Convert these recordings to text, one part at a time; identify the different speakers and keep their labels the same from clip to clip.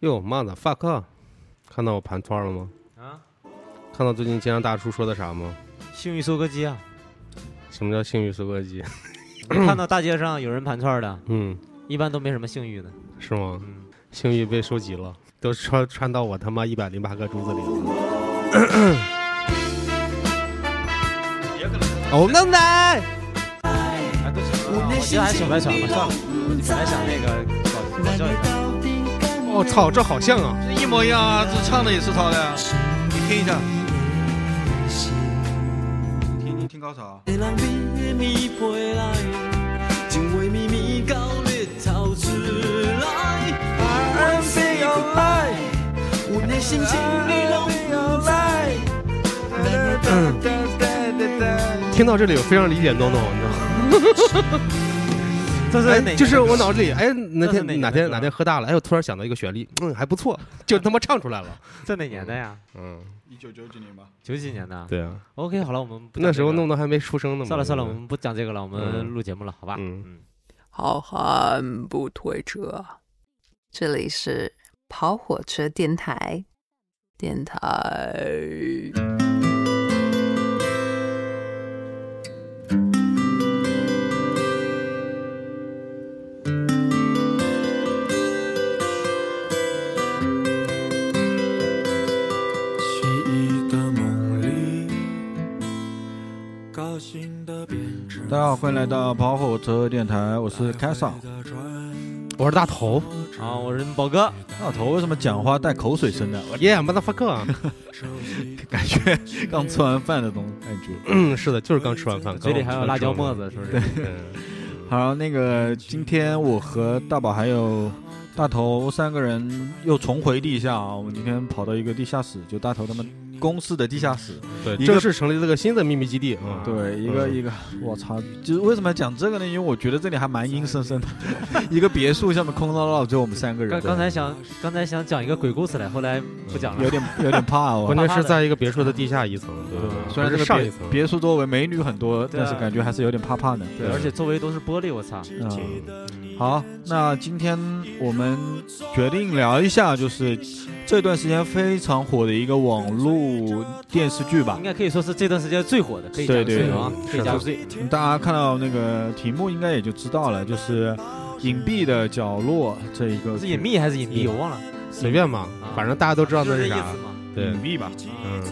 Speaker 1: 哟妈的 fuck，看到我盘串了吗？
Speaker 2: 啊，
Speaker 1: 看到最近金阳大叔说的啥吗？
Speaker 2: 幸运收割机啊！
Speaker 1: 什么叫幸运收割机？
Speaker 2: 看到大街上有人盘串的，
Speaker 1: 嗯，
Speaker 2: 一般都没什么幸运的。
Speaker 1: 是吗？
Speaker 2: 嗯，
Speaker 1: 幸运被收集了，都穿穿到我他妈一百零八个珠子里了。哦，能来。
Speaker 2: 哎，都是我记得还是小白船吧，算了，本来想那个搞搞笑一下。
Speaker 1: 我操，这好像啊！
Speaker 3: 这一模一样啊，这唱的也是他的呀，你听一下，听你听高潮啊。
Speaker 1: 听到这里，我非常理解诺诺，你知道吗？
Speaker 2: 是哪？
Speaker 1: 就是我脑子里，哎，哪
Speaker 2: 这是哪年的歌
Speaker 1: 天哪天哪天喝大了，哎，我突然想到一个旋律，嗯，还不错，就他妈唱出来了。
Speaker 2: 在哪年的呀？
Speaker 1: 嗯，
Speaker 3: 一九九几年吧，
Speaker 2: 九几年的。
Speaker 1: 对啊
Speaker 2: ，OK，好了，我们不讲
Speaker 1: 那时候
Speaker 2: 这个
Speaker 1: 诺诺还没出生呢嘛。
Speaker 2: 算了算了，我们不讲这个了，我们
Speaker 1: 嗯
Speaker 2: 录节目了，好吧？
Speaker 1: 嗯
Speaker 2: 嗯。
Speaker 4: 好汉不推车，这里是跑火车电台，电台。
Speaker 3: 大家好，欢迎来到跑火车电台，我是凯撒。
Speaker 1: 我是大头，
Speaker 2: 啊，我是宝哥，
Speaker 3: 大头为什么讲话带口水声的？我
Speaker 1: 耶，motherfucker！
Speaker 3: 感觉刚吃完饭的东感觉。
Speaker 1: 嗯，是的，就是刚吃完饭，
Speaker 2: 嘴里还有辣椒沫
Speaker 1: 子。
Speaker 2: 子，是不是？
Speaker 1: 对，
Speaker 3: 好，那个今天我和大宝还有大头三个人又重回地下啊，我们今天跑到一个地下室，就大头他们公司的地下室。
Speaker 1: 对，
Speaker 3: 一个
Speaker 1: 正式成立这个新的秘密基地啊。
Speaker 3: 对，一个
Speaker 1: 嗯
Speaker 3: 一个，我操！就是为什么要讲这个呢？因为我觉得这里还蛮阴森森的，一个别墅下面空落落，只有我们三个人。
Speaker 2: 刚刚才想刚才想讲一个鬼故事来，后来不讲了。
Speaker 3: 有点有点怕哦
Speaker 1: 关。键是在一个别墅的地下一层，对
Speaker 3: 虽然这个
Speaker 1: 上一层，
Speaker 3: 别墅周围美女很多，但是感觉还是有点怕怕的。
Speaker 2: 对，而且周围都是玻璃，我操！
Speaker 3: 嗯，好，那今天我们决定聊一下，就是这段时间非常火的一个网络电视剧吧
Speaker 2: 应。该可以说是这段时间最火的，可以
Speaker 3: 对对
Speaker 2: 加个税啊，可以加个税。
Speaker 3: 大家看到那个题目应该也就知道了，就是《隐蔽的角落》这一个
Speaker 2: 是隐秘还是隐蔽？我忘了。
Speaker 1: 随便嘛
Speaker 2: 啊，
Speaker 1: 反正大家都知道那
Speaker 2: 是
Speaker 1: 啥。对
Speaker 3: 隐，蔽吧，
Speaker 1: 嗯，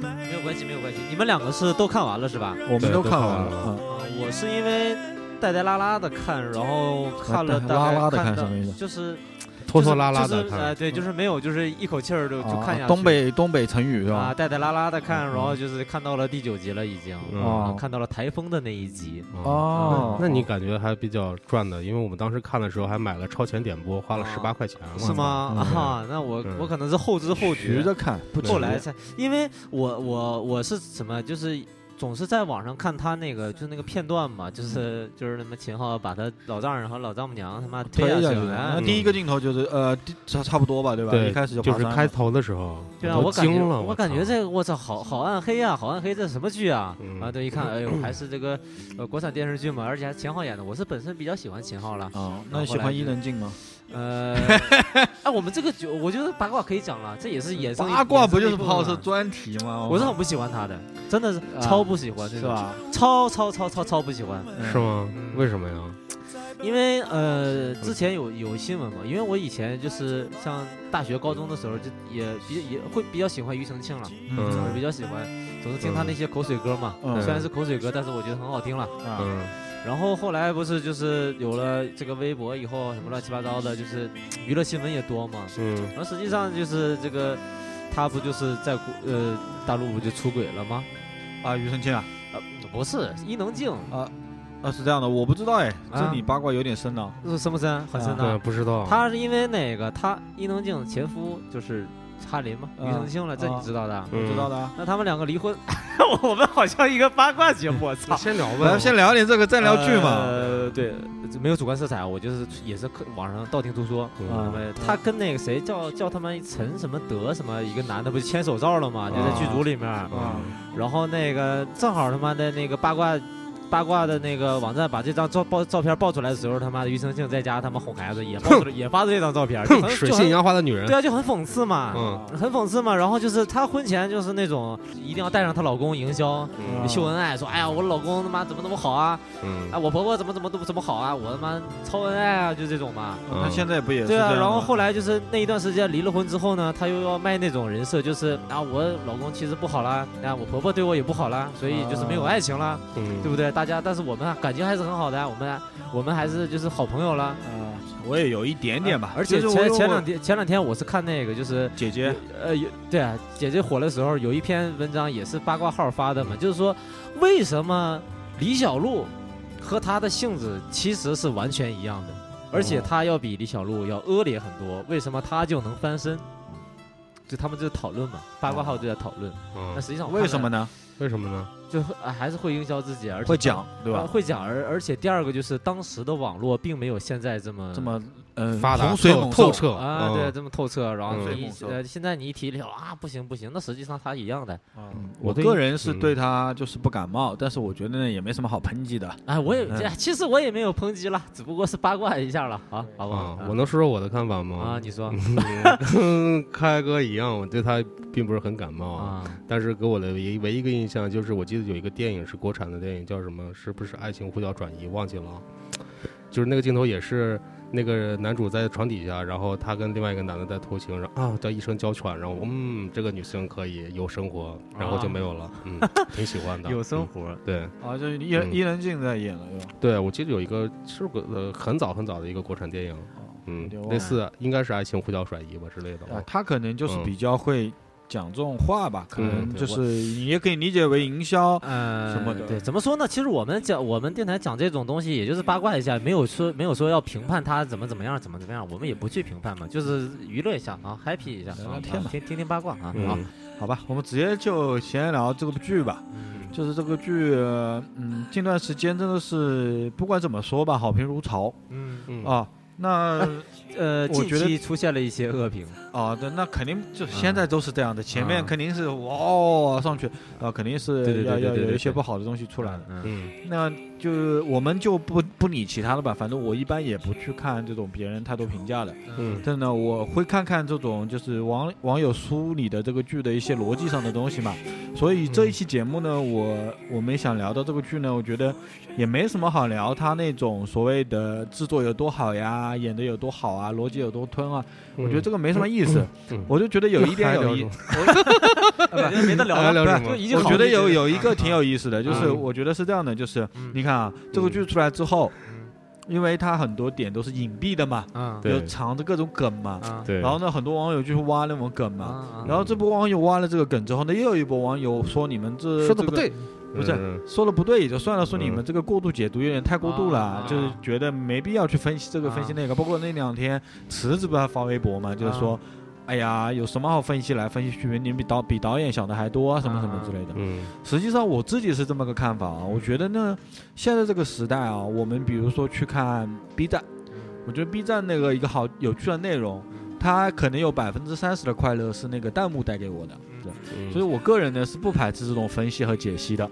Speaker 2: 没有关系，没有关系。你们两个是都看完了是吧？
Speaker 3: 我们都看完
Speaker 1: 了
Speaker 2: 我是因为带带拉拉的看，然后看了大概
Speaker 3: 拉拉地看什么意思
Speaker 2: 就是
Speaker 1: 拖拖拉拉的
Speaker 2: 就是呃，对，就是没有，就是一口气儿就就
Speaker 3: 啊
Speaker 2: 看下去。
Speaker 3: 东北东北成语是吧？
Speaker 2: 啊，
Speaker 3: 吧？
Speaker 2: 带带拉拉的看，然后就是看到了第九集了，已经
Speaker 1: 嗯。
Speaker 2: 啊
Speaker 3: 哦。
Speaker 2: 看到了台风的那一集。
Speaker 3: 哦。
Speaker 1: 那那你感觉还比较赚的，因为我们当时看的时候还买了超前点播，花了
Speaker 2: 啊
Speaker 1: 十八块钱，
Speaker 2: 是吗？
Speaker 3: 嗯
Speaker 2: 啊，那我
Speaker 1: 嗯。
Speaker 2: 我可能是后知后觉，
Speaker 3: 学着看，
Speaker 2: 后来才，因为我我我是什么，就是总是在网上看他那个，就是那个片段嘛，就是就是那么秦昊把他老丈人和老丈母娘他妈
Speaker 3: 推
Speaker 2: 下去。
Speaker 3: 那
Speaker 2: 了，
Speaker 3: 第一个镜头就是呃，差差不多吧，对吧？
Speaker 1: 对，
Speaker 3: 一开始就
Speaker 1: 就是开头的时候，
Speaker 2: 对啊，我感觉
Speaker 1: 惊了，
Speaker 2: 我感觉这个我操，好好暗黑啊，好暗黑，这什么剧啊？
Speaker 1: 嗯
Speaker 2: 啊，对，一看，哎呦，还是这个呃国产电视剧嘛，而且还秦昊演的。我是本身比较喜欢秦昊了，
Speaker 3: 啊，那你喜欢伊能静吗？
Speaker 2: 呃，哎，我们这个就我觉得八卦可以讲了，这也是衍生
Speaker 3: 八卦不就是
Speaker 2: 衍生一部分
Speaker 3: 跑车专题吗？
Speaker 2: 我是很不喜欢他的，真的是
Speaker 3: 啊
Speaker 2: 超不喜欢，
Speaker 3: 是？吧？
Speaker 2: 超超超超超不喜欢，
Speaker 1: 是吗
Speaker 2: 嗯？
Speaker 1: 为什么呀？
Speaker 2: 因为呃，之前有有新闻嘛，因为我以前就是像大学、高中的时候，就也比也会比较喜欢庾澄庆了，
Speaker 1: 嗯
Speaker 2: 我比较喜欢，总是听他那些口水歌嘛，
Speaker 3: 嗯
Speaker 2: 虽然是口水歌，但是我觉得很好听了。
Speaker 3: 啊，
Speaker 1: 嗯
Speaker 2: 然后后来不是就是有了这个微博以后，什么乱七八糟的，就是娱乐新闻也多嘛，
Speaker 1: 嗯
Speaker 2: 然后实际上就是这个。他不就是在呃大陆不就出轨了吗？
Speaker 3: 啊，庾澄庆啊，
Speaker 2: 呃，不是伊能静，
Speaker 3: 啊，啊是这样的，我不知道哎，这
Speaker 2: 啊
Speaker 3: 你八卦有点深呢。
Speaker 2: 是深不深？很深的。
Speaker 1: 不知道。
Speaker 2: 他是因为那个？他伊能静前夫就是哈林嘛，
Speaker 3: 啊
Speaker 2: 庾澄庆了，这你
Speaker 3: 啊
Speaker 2: 知道的。
Speaker 3: 知道的啊。
Speaker 2: 那他们两个离婚，我们好像一个八卦节目，我操！
Speaker 1: 先聊
Speaker 3: 来，
Speaker 1: 吧，
Speaker 3: 先聊点这个，再聊剧嘛。
Speaker 2: 呃，对，没有主观色彩，我就是也是看网上道听途说。他跟那个谁叫叫他们陈什么德什么一个男的不是牵手照了吗？就在剧组里面，然后那个正好他妈的那个八卦八卦的那个网站把这张照爆照片爆出来的时候，他妈的庾澄庆在家他妈哄孩子也爆出来也发的这张照片，就很
Speaker 1: 水性杨花的女人
Speaker 2: 对，啊，就很讽刺嘛，
Speaker 1: 嗯
Speaker 2: 很讽刺嘛。然后就是她婚前就是那种一定要带上她老公营销。
Speaker 1: 嗯
Speaker 2: 秀恩爱，说哎呀，我老公他妈怎么怎么好啊，
Speaker 1: 嗯
Speaker 2: 哎，我婆婆怎么怎么都怎么好啊，我他妈超恩爱啊，就这种嘛。
Speaker 3: 他现在不也是
Speaker 2: 对啊，然后后来就是那一段时间离了婚之后呢，她又要卖那种人设，就是啊，我老公其实不好啦，啊，我婆婆对我也不好啦，所以就是没有爱情啦，
Speaker 1: 嗯
Speaker 2: 对不对？大家，但是我们感情还是很好的啊，我们我们还是就是好朋友了。
Speaker 3: 啊，我也有一点点吧，
Speaker 2: 而且前前两天前两天我是看那个就是
Speaker 3: 姐姐
Speaker 2: 呃，有对啊，姐姐火的时候有一篇文章也是八卦号发的嘛，就是说为什么李小璐和她的性子其实是完全一样的，而且她要比李小璐要恶劣很多，为什么她就能翻身？就他们就讨论嘛，八卦号就在讨论。嗯那
Speaker 1: 嗯，
Speaker 2: 实际上？
Speaker 3: 为什么呢？
Speaker 1: 为什么呢？
Speaker 2: 就还是会营销自己，而且
Speaker 3: 会讲对吧？
Speaker 2: 呃会讲，而而且第二个就是当时的网络并没有现在这么
Speaker 3: 这么嗯
Speaker 1: 发达
Speaker 3: 洪水
Speaker 1: 透
Speaker 3: 猛
Speaker 1: 透彻
Speaker 2: 啊，
Speaker 1: 嗯
Speaker 2: 对，这么透彻，然后呃，现在你一提李小璐啊，不行不行，那实际上他一样的。
Speaker 3: 嗯
Speaker 1: 我
Speaker 3: 个人是
Speaker 1: 嗯
Speaker 3: 对他就是不感冒，但是我觉得呢也没什么好抨击的。
Speaker 2: 哎，我也其实我也没有抨击了，只不过是八卦一下了，啊，好不好
Speaker 1: 啊？，我能说说我的看法吗？
Speaker 2: 啊，你说
Speaker 1: 跟开哥一样，我对他并不是很感冒啊。
Speaker 2: 啊，
Speaker 1: 但是给我的唯一唯一一个印象就是，我记得有一个电影是国产的电影，叫什么？是不是《爱情呼叫转移》？忘记了啊。就是那个镜头也是那个男主在床底下，然后他跟另外一个男的在偷情，然后啊叫一声娇喘，然后嗯这个女生可以有生活，然后就没有了，嗯，挺喜欢的。
Speaker 2: 有生
Speaker 1: 嗯
Speaker 2: 活，
Speaker 1: 对
Speaker 3: 啊，就是伊伊能静在演了，对
Speaker 1: 我记得有一个是个呃很早很早的一个国产电影，嗯类似应该是《爱情呼叫转移》吧之类的
Speaker 3: 啊
Speaker 1: 吧，。
Speaker 3: 他可能就是
Speaker 1: 嗯
Speaker 3: 比较会讲这种话吧，可能
Speaker 1: 嗯
Speaker 3: 就是你也可以理解为营销。
Speaker 2: 嗯，
Speaker 3: 什么的
Speaker 2: 对，怎么说呢？其实我们讲我们电台讲这种东西，也就是八卦一下，没有说没有说要评判他怎么怎么样，怎么怎么样，我们也不去评判嘛，就是娱乐一下啊，happy 一下啊，
Speaker 3: 聊聊天嘛
Speaker 2: 啊听听听八卦啊，好，
Speaker 1: 嗯
Speaker 3: 好吧，我们直接就闲聊这部剧吧。
Speaker 2: 嗯
Speaker 3: 就是这个剧，呃嗯，近段时间真的是不管怎么说吧，好评如潮
Speaker 2: 嗯，
Speaker 1: 嗯
Speaker 3: 啊。那
Speaker 2: 呃，近
Speaker 3: 我觉得
Speaker 2: 期出现了一些恶评，
Speaker 3: 啊，对，那肯定就现在都是这样的，前面
Speaker 2: 嗯
Speaker 3: 肯定是哇上去，啊，肯定是要要有一些不好的东西出来的。
Speaker 2: 嗯
Speaker 1: 嗯。
Speaker 3: 那就是我们就不不理其他的吧，反正我一般也不去看这种别人太多评价的。
Speaker 1: 嗯。
Speaker 3: 真的，我会看看这种就是网网友梳理的这个剧的一些逻辑上的东西嘛。所以这一期节目呢，我我们想聊到这个剧呢，我觉得也没什么好聊，它那种所谓的制作有多好呀，演的有多好啊，逻辑有多吞啊，我觉得这个没什么意思。
Speaker 1: 嗯。
Speaker 3: 我就觉得有一点有意
Speaker 1: 聊什么，
Speaker 2: 不 没得聊了，
Speaker 1: 聊什么？
Speaker 2: 就已经
Speaker 3: 我觉得有有一个挺有意思的，就是
Speaker 1: 嗯。
Speaker 3: 我觉得是这样的，就是
Speaker 2: 嗯。
Speaker 3: 你看啊，这个剧出来之后，
Speaker 2: 嗯。
Speaker 3: 因为它很多点都是隐蔽的嘛，有藏着各种梗嘛，然后呢，很多网友就去挖那种梗嘛。
Speaker 2: 啊
Speaker 3: 然后这波网友挖了这个梗之后呢，又有一波网友说你们这
Speaker 1: 说的不对，，
Speaker 3: 不是
Speaker 1: 嗯。
Speaker 3: 说的不对也就算了，说你
Speaker 1: 嗯
Speaker 3: 们这个过度解读有点太过度了，
Speaker 2: 啊
Speaker 3: 就是觉得没必要去分析这个分析那个。包括那两天池子不是发微博嘛，就是说，哎呀，有什么好分析来分析去？你们比导比导演想的还多啊，什么什么之类的。
Speaker 1: 嗯。
Speaker 3: 实际上我自己是这么个看法啊，我觉得呢，现在这个时代啊，我们比如说去看 B 站，我觉得 B 站那个一个好有趣的内容，它可能有百分之三十的快乐是那个弹幕带给我的，对，
Speaker 1: 嗯，
Speaker 3: 所以我个人呢是不排斥这种分析和解析的。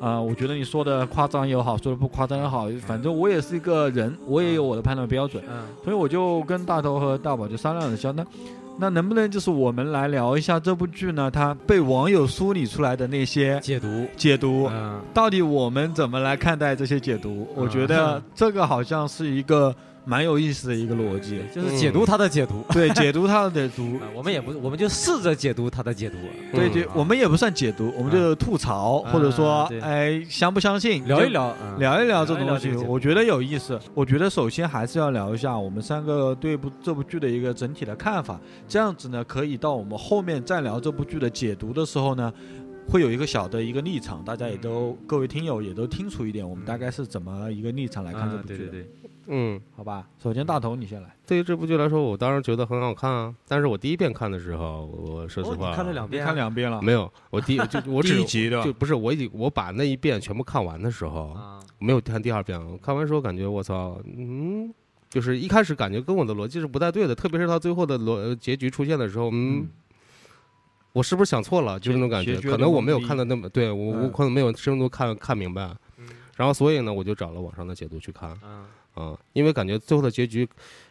Speaker 3: 啊、我觉得你说的夸张也好，说的不夸张也好，反正我也是一个人，我也有我的判断标准，
Speaker 2: 嗯。
Speaker 3: 所以我就跟大头和大宝就商量了一下，那那能不能就是我们来聊一下这部剧呢？它被网友梳理出来的那些
Speaker 2: 解读，
Speaker 3: 解读，
Speaker 2: 嗯
Speaker 3: 到底我们怎么来看待这些解读？我觉
Speaker 2: 嗯
Speaker 3: 得这个好像是一个蛮有意思的一个逻辑，
Speaker 2: 就是解读他的解读。
Speaker 3: 对，解读它的解读。
Speaker 2: 啊我们也不，我们就试着解读他的解读，
Speaker 3: 对对，我们也不算解读，我们就吐槽，
Speaker 2: 嗯
Speaker 3: 或者说
Speaker 2: 对，
Speaker 3: 哎，相不相信，
Speaker 2: 聊一聊，嗯。
Speaker 3: 聊一聊这种东西我觉得有意思。我觉得首先还是要聊一下我们三个对部这部剧的一个整体的看法，这样子呢，可以到我们后面再聊这部剧的解读的时候呢。会有一个小的一个立场，大家也都各位听友也都清楚一点，我们大概是怎么一个立场来看这
Speaker 2: 啊
Speaker 3: 部剧的，
Speaker 2: 对对对，
Speaker 1: 嗯，
Speaker 3: 好吧？首先大头你先来，
Speaker 1: 对于这部剧来说，我当然觉得很好看啊。但是我第一遍看的时候，我说实
Speaker 2: 哦，
Speaker 1: 话，
Speaker 2: 你看了两遍啊，
Speaker 3: 看两遍了，
Speaker 1: 没有，我第就我只
Speaker 3: 第一集对吧
Speaker 1: 就不是我已经我把那一遍全部看完的时候，
Speaker 2: 啊，
Speaker 1: 没有看第二遍。看完之后感觉我操，嗯，就是一开始感觉跟我的逻辑是不太对的，特别是到最后的逻呃结局出现的时候，嗯。我是不是想错了？就是那种感觉，可能我没有看的那么对我，我
Speaker 3: 嗯
Speaker 1: 可能没有深度看看明白。然后所以呢，我就找了网上的解读去看，
Speaker 2: 嗯
Speaker 1: 啊、因为感觉最后的结局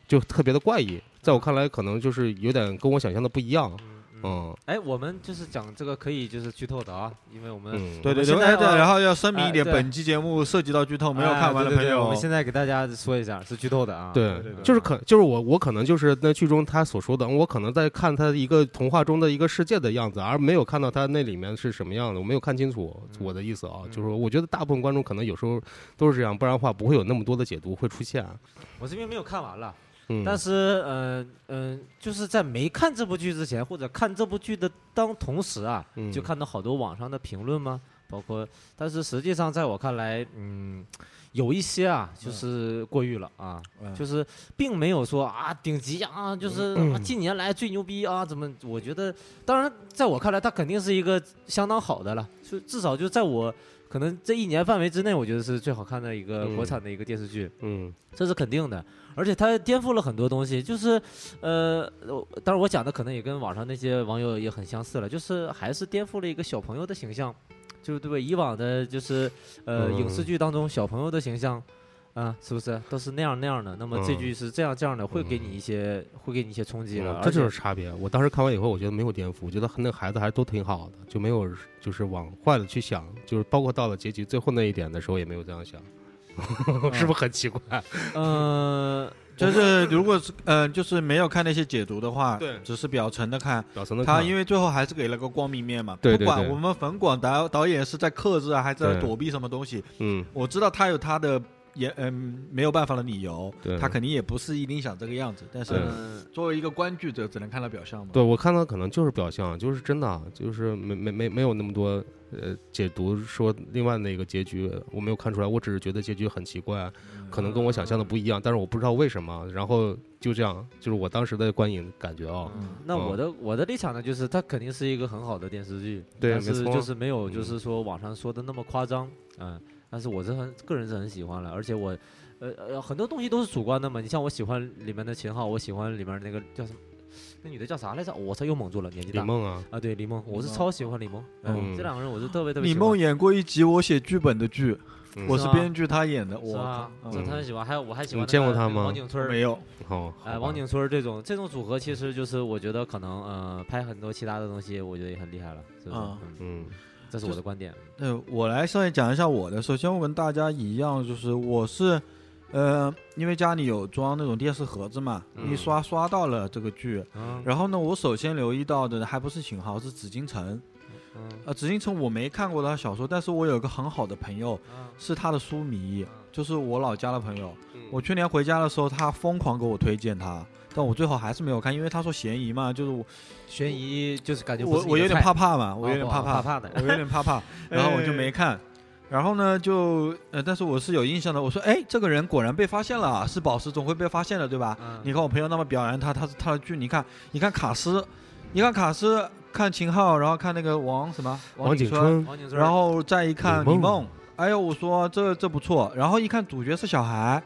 Speaker 1: 就特别的怪异，在我看来可能就是有点跟我想象的不一样，
Speaker 2: 嗯。
Speaker 1: 嗯。
Speaker 2: 哎，我们就是讲这个可以就是剧透的啊，因为我们
Speaker 1: 嗯，
Speaker 3: 对对对，然后要声明一点，
Speaker 2: 哎
Speaker 3: 本期节目涉及到剧透，没有看完的朋友，
Speaker 2: 对对我们现在给大家说一下是剧透的啊。
Speaker 1: 对。就是可就是我我可能就是那剧中他所说的，我可能在看他一个童话中的一个世界的样子，而没有看到他那里面是什么样的，我没有看清楚我的意思啊，
Speaker 2: 嗯。
Speaker 1: 就是我觉得大部分观众可能有时候都是这样，不然的话不会有那么多的解读会出现。
Speaker 2: 我这边没有看完了，
Speaker 1: 嗯，
Speaker 2: 但是嗯嗯、就是在没看这部剧之前，或者看这部剧的当同时啊，
Speaker 1: 嗯。
Speaker 2: 就看到好多网上的评论嘛，包括，但是实际上在我看来，嗯，有一些啊，就是过誉了啊，
Speaker 3: 嗯。
Speaker 2: 就是并没有说啊顶级啊，就是、近年来最牛逼啊，怎么？我觉得，当然，在我看来，它肯定是一个相当好的了，就至少就在我可能这一年范围之内，我觉得是最好看的一个
Speaker 1: 嗯
Speaker 2: 国产的一个电视剧。
Speaker 1: 嗯
Speaker 2: 这是肯定的，而且它颠覆了很多东西，就是，呃，我当然我讲的可能也跟网上那些网友也很相似了，就是还是颠覆了一个小朋友的形象，就是对吧？以往的就是呃、
Speaker 1: 嗯
Speaker 2: 影视剧当中小朋友的形象。啊，是不是都是那样那样的？那么这
Speaker 1: 嗯
Speaker 2: 句是这样这样的，会给你一些，会给你一些冲击了。
Speaker 1: 嗯这就是差别。我当时看完以后，我觉得没有颠覆，我觉得那个孩子还都挺好的，就没有就是往坏了去想，就是包括到了结局最后那一点的时候也没有这样想，是不是很奇怪？
Speaker 2: 嗯，
Speaker 3: 就是如果是呃，就是没有看那些解读的话，
Speaker 1: 对
Speaker 3: 只是表层的看，
Speaker 1: 表层的看他
Speaker 3: 因为最后还是给了个光明面嘛。
Speaker 1: 对对对
Speaker 3: 不管我们冯广导导演是在克制啊，还是在躲避什么东西，
Speaker 1: 嗯
Speaker 3: 我知道他有他的也嗯没有办法的理由
Speaker 1: 对，
Speaker 3: 他肯定也不是一定想这个样子，但是作为一个观剧者，只能看到表象嘛。
Speaker 1: 对，我看到可能就是表象，就是真的，就是没没没没有那么多呃解读说另外那个结局，我没有看出来，我只是觉得结局很奇怪，可能跟我想象的不一样，但是我不知道为什么，然后就这样，就是我当时的观影感觉啊，
Speaker 2: 嗯。那我的我的立场呢，就是它肯定是一个很好的电视剧，
Speaker 1: 对
Speaker 2: 但是就是没有
Speaker 1: 嗯
Speaker 2: 就是说网上说的那么夸张，嗯，但是我是很个人是很喜欢了，而且我，呃呃很多东西都是主观的嘛，你像我喜欢里面的秦昊，我喜欢里面那个叫什么，那女的叫啥来着？我操，又蒙住了，年纪大
Speaker 1: 李梦啊，
Speaker 2: 啊，对李梦，我是超喜欢李梦，嗯，
Speaker 1: 嗯
Speaker 2: 这两个人我是特别特别
Speaker 3: 李
Speaker 2: 喜欢
Speaker 3: 梦演过一集我写剧本的剧，
Speaker 1: 嗯
Speaker 3: 我
Speaker 2: 是
Speaker 3: 编剧，他演的，
Speaker 2: 是
Speaker 3: 我
Speaker 2: 吧？
Speaker 3: 靠
Speaker 2: 我特别喜欢，还有我还喜欢
Speaker 1: 你见过他吗
Speaker 2: 王景春
Speaker 3: 没有，
Speaker 1: 哦，
Speaker 2: 哎，王景春这种这种组合，其实就是我觉得可能呃拍很多其他的东西，我觉得也很厉害了，是不是？嗯这是我的观点。
Speaker 3: 呃，我来稍微讲一下我的。首先，我跟大家一样，就是我是，呃，因为家里有装那种电视盒子嘛，
Speaker 1: 嗯
Speaker 3: 一刷刷到了这个剧。
Speaker 2: 嗯
Speaker 3: 然后呢，我首先留意到的还不是秦昊，是紫禁城。
Speaker 2: 嗯
Speaker 3: 呃，紫禁城我没看过他小说，但是我有一个很好的朋友
Speaker 2: 嗯
Speaker 3: 是他的书迷，就是我老家的朋友。
Speaker 1: 嗯
Speaker 3: 我去年回家的时候，他疯狂给我推荐他，但我最后还是没有看，因为他说嫌疑嘛，就是我
Speaker 2: 悬疑就是感觉不
Speaker 3: 我我有点怕怕嘛，我有点
Speaker 2: 怕
Speaker 3: 怕
Speaker 2: 怕怕的
Speaker 3: 我有点怕怕，然后我就没看。然后呢，就呃，但是我是有印象的。我说，哎，这个人果然被发现了，是宝石总会被发现的，对吧？
Speaker 2: 嗯
Speaker 3: 你看我朋友那么表扬他，他他的剧，你看，你看卡斯，你看卡斯，看秦昊，然后看那个王什么
Speaker 1: 王景
Speaker 3: 春，
Speaker 2: 王景春，
Speaker 3: 然后再一看
Speaker 1: 李梦
Speaker 3: 李梦，哎呦，我说这这不错。然后一看主角是小孩，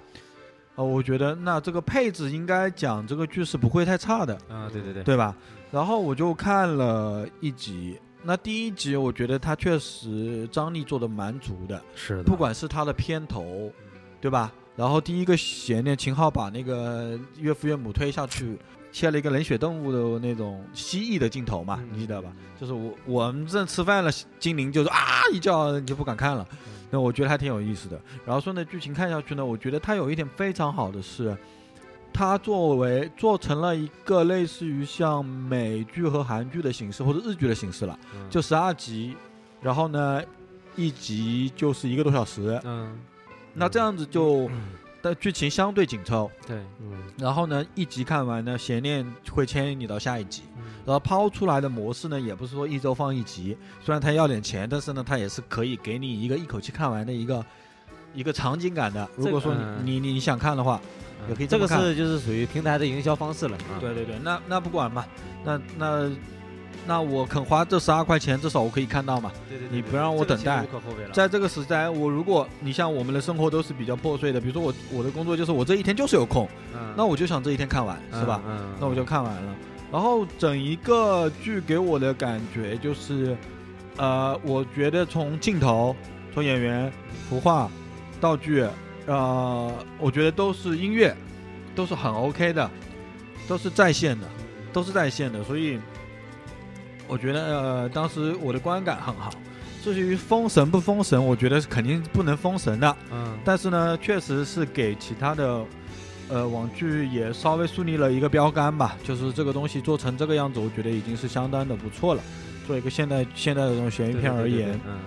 Speaker 3: 呃，我觉得那这个配置应该讲这个剧是不会太差的。
Speaker 2: 啊，对对对，
Speaker 3: 对吧？然后我就看了一集，那第一集我觉得他确实张力做的蛮足的，
Speaker 1: 是的，
Speaker 3: 不管是他的片头，对吧？然后第一个悬念，秦昊把那个岳父岳母推下去，切了一个冷血动物的那种蜥蜴的镜头嘛，
Speaker 2: 嗯
Speaker 3: 你记得吧？就是我我们正吃饭了，精灵就是啊一叫你就不敢看了，那我觉得还挺有意思的。然后顺着剧情看下去呢，我觉得它有一点非常好的是，它作为做成了一个类似于像美剧和韩剧的形式或者日剧的形式了，
Speaker 2: 嗯
Speaker 3: 就十二集，然后呢一集就是一个多小时，
Speaker 2: 嗯，
Speaker 3: 那这样子就的剧情相对紧凑，
Speaker 2: 对，
Speaker 1: 嗯
Speaker 3: 然后呢一集看完呢，悬念会牵引你到下一集。
Speaker 2: 嗯。
Speaker 3: 然后抛出来的模式呢，也不是说一周放一集，虽然它要点钱，但是呢，它也是可以给你一个一口气看完的一个一个场景感的。如果说
Speaker 2: 嗯。
Speaker 3: 你你你想看的话，也可以这
Speaker 2: 这个是就是属于平台的营销方式了。啊，
Speaker 3: 对对对，那那不管嘛，那那那我肯花这十二块钱，至少我可以看到嘛。
Speaker 2: 对对，
Speaker 3: 你不让我等待。在这个时代，我如果你像我们的生活都是比较破碎的，比如说我我的工作就是我这一天就是有空，
Speaker 2: 嗯
Speaker 3: 那我就想这一天看完，是吧？？
Speaker 2: 嗯，
Speaker 3: 那我就看完了。然后整一个剧给我的感觉就是，呃，我觉得从镜头、从演员、服化，道具，呃，我觉得都是音乐，都是很 OK 的，都是在线的，都是在线的，所以我觉得呃，当时我的观感很好。至于封神不封神，我觉得是肯定不能封神的，
Speaker 2: 嗯，
Speaker 3: 但是呢，确实是给其他的。呃，网剧也稍微树立了一个标杆吧，就是这个东西做成这个样子，我觉得已经是相当的不错了。做一个现代现代的这种悬疑片而言，
Speaker 2: 嗯，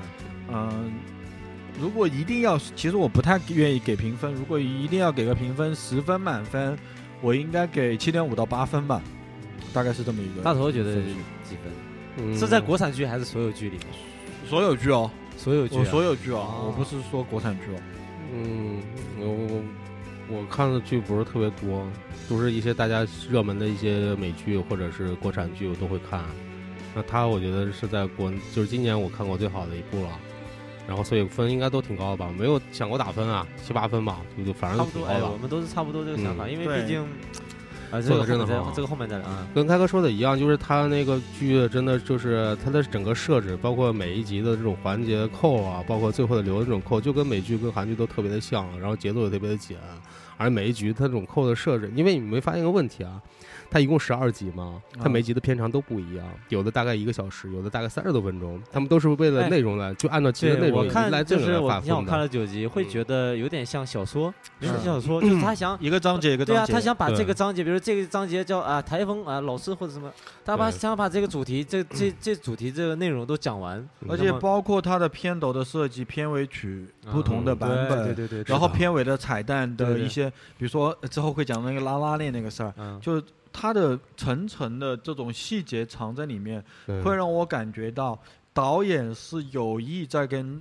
Speaker 3: 嗯，如果一定要，其实我不太愿意给评分。如果一定要给个评分，十分满分，我应该给七点五到八分吧，大概是这么一个。
Speaker 2: 大头觉得几分？
Speaker 1: 嗯
Speaker 2: 是在国产剧还是所有剧里面？
Speaker 3: 所有剧哦，
Speaker 2: 所有剧
Speaker 3: 所有剧哦，
Speaker 2: 哦
Speaker 3: 我不是说国产剧哦。
Speaker 1: 嗯，我我我看的剧不是特别多，都是一些大家热门的一些美剧或者是国产剧，我都会看。那他我觉得是在国，就是今年我看过最好的一部了。然后所以分应该都挺高的吧，没有想过打分啊，七八分吧，就就反正
Speaker 2: 差不多。哎，
Speaker 1: 都挺高的
Speaker 2: 我。们都是差不多这个想法，
Speaker 1: 嗯
Speaker 2: 因为毕竟啊，这个
Speaker 1: 真的好
Speaker 2: 这个后面再聊啊。
Speaker 1: 跟开哥说的一样，就是他那个剧真的就是它的整个设置，包括每一集的这种环节扣啊，包括最后的留的这种扣，就跟美剧跟韩剧都特别的像，然后节奏也特别的紧，而每一局它这种扣的设置，因为你没发现一个问题啊，它一共十二集嘛，它
Speaker 3: 啊
Speaker 1: 每集的片长都不一样，有的大概一个小时，有的大概三十多分钟，他们都是为了
Speaker 2: 哎。
Speaker 1: 内容来，就按照其实内
Speaker 2: 对，
Speaker 1: 容
Speaker 2: 我看
Speaker 1: 来
Speaker 2: 就是我，像我看。了九集，会觉得有点像小说，有点
Speaker 3: 是。
Speaker 2: 像小说，就是他想。
Speaker 3: 一个章节一个
Speaker 2: 对啊，
Speaker 3: 章节，
Speaker 2: 他想把这个章节，比如这个章节叫啊台风啊老师或者什么，他把想把这个主题，这这这主题这个内容都讲完，
Speaker 3: 而且包括它的片头的设计、片尾曲不同的版
Speaker 2: 对
Speaker 3: 本，
Speaker 2: 对对对，
Speaker 3: 然后片尾的彩蛋的一些，比如说呃之后会讲那个拉拉链那个事儿，
Speaker 2: 嗯，
Speaker 3: 就是它的层层的这种细节藏在里面，会让我感觉到导演是有意在跟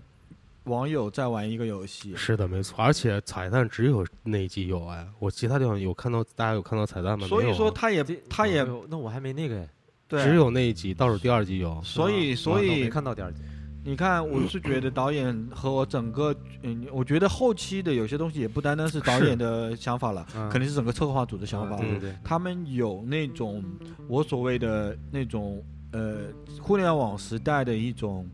Speaker 3: 网友在玩一个游戏。
Speaker 1: 是的，没错，而且彩蛋只有那一集有哎，我其他地方有看到，大家有看到彩蛋吗？
Speaker 3: 所以说他也他也
Speaker 2: 那我还没那个哎，
Speaker 3: 对，
Speaker 1: 只有那一集，倒数第二集有。
Speaker 3: 所以所以没
Speaker 2: 看到第二集，
Speaker 3: 你看，我是觉得导演和我整个，嗯，我觉得后期的有些东西也不单单是导演的想法了，
Speaker 2: 嗯
Speaker 3: 肯定是整个策划组的想法。
Speaker 2: 对对对，
Speaker 3: 他们有那种我所谓的那种呃互联网时代的一种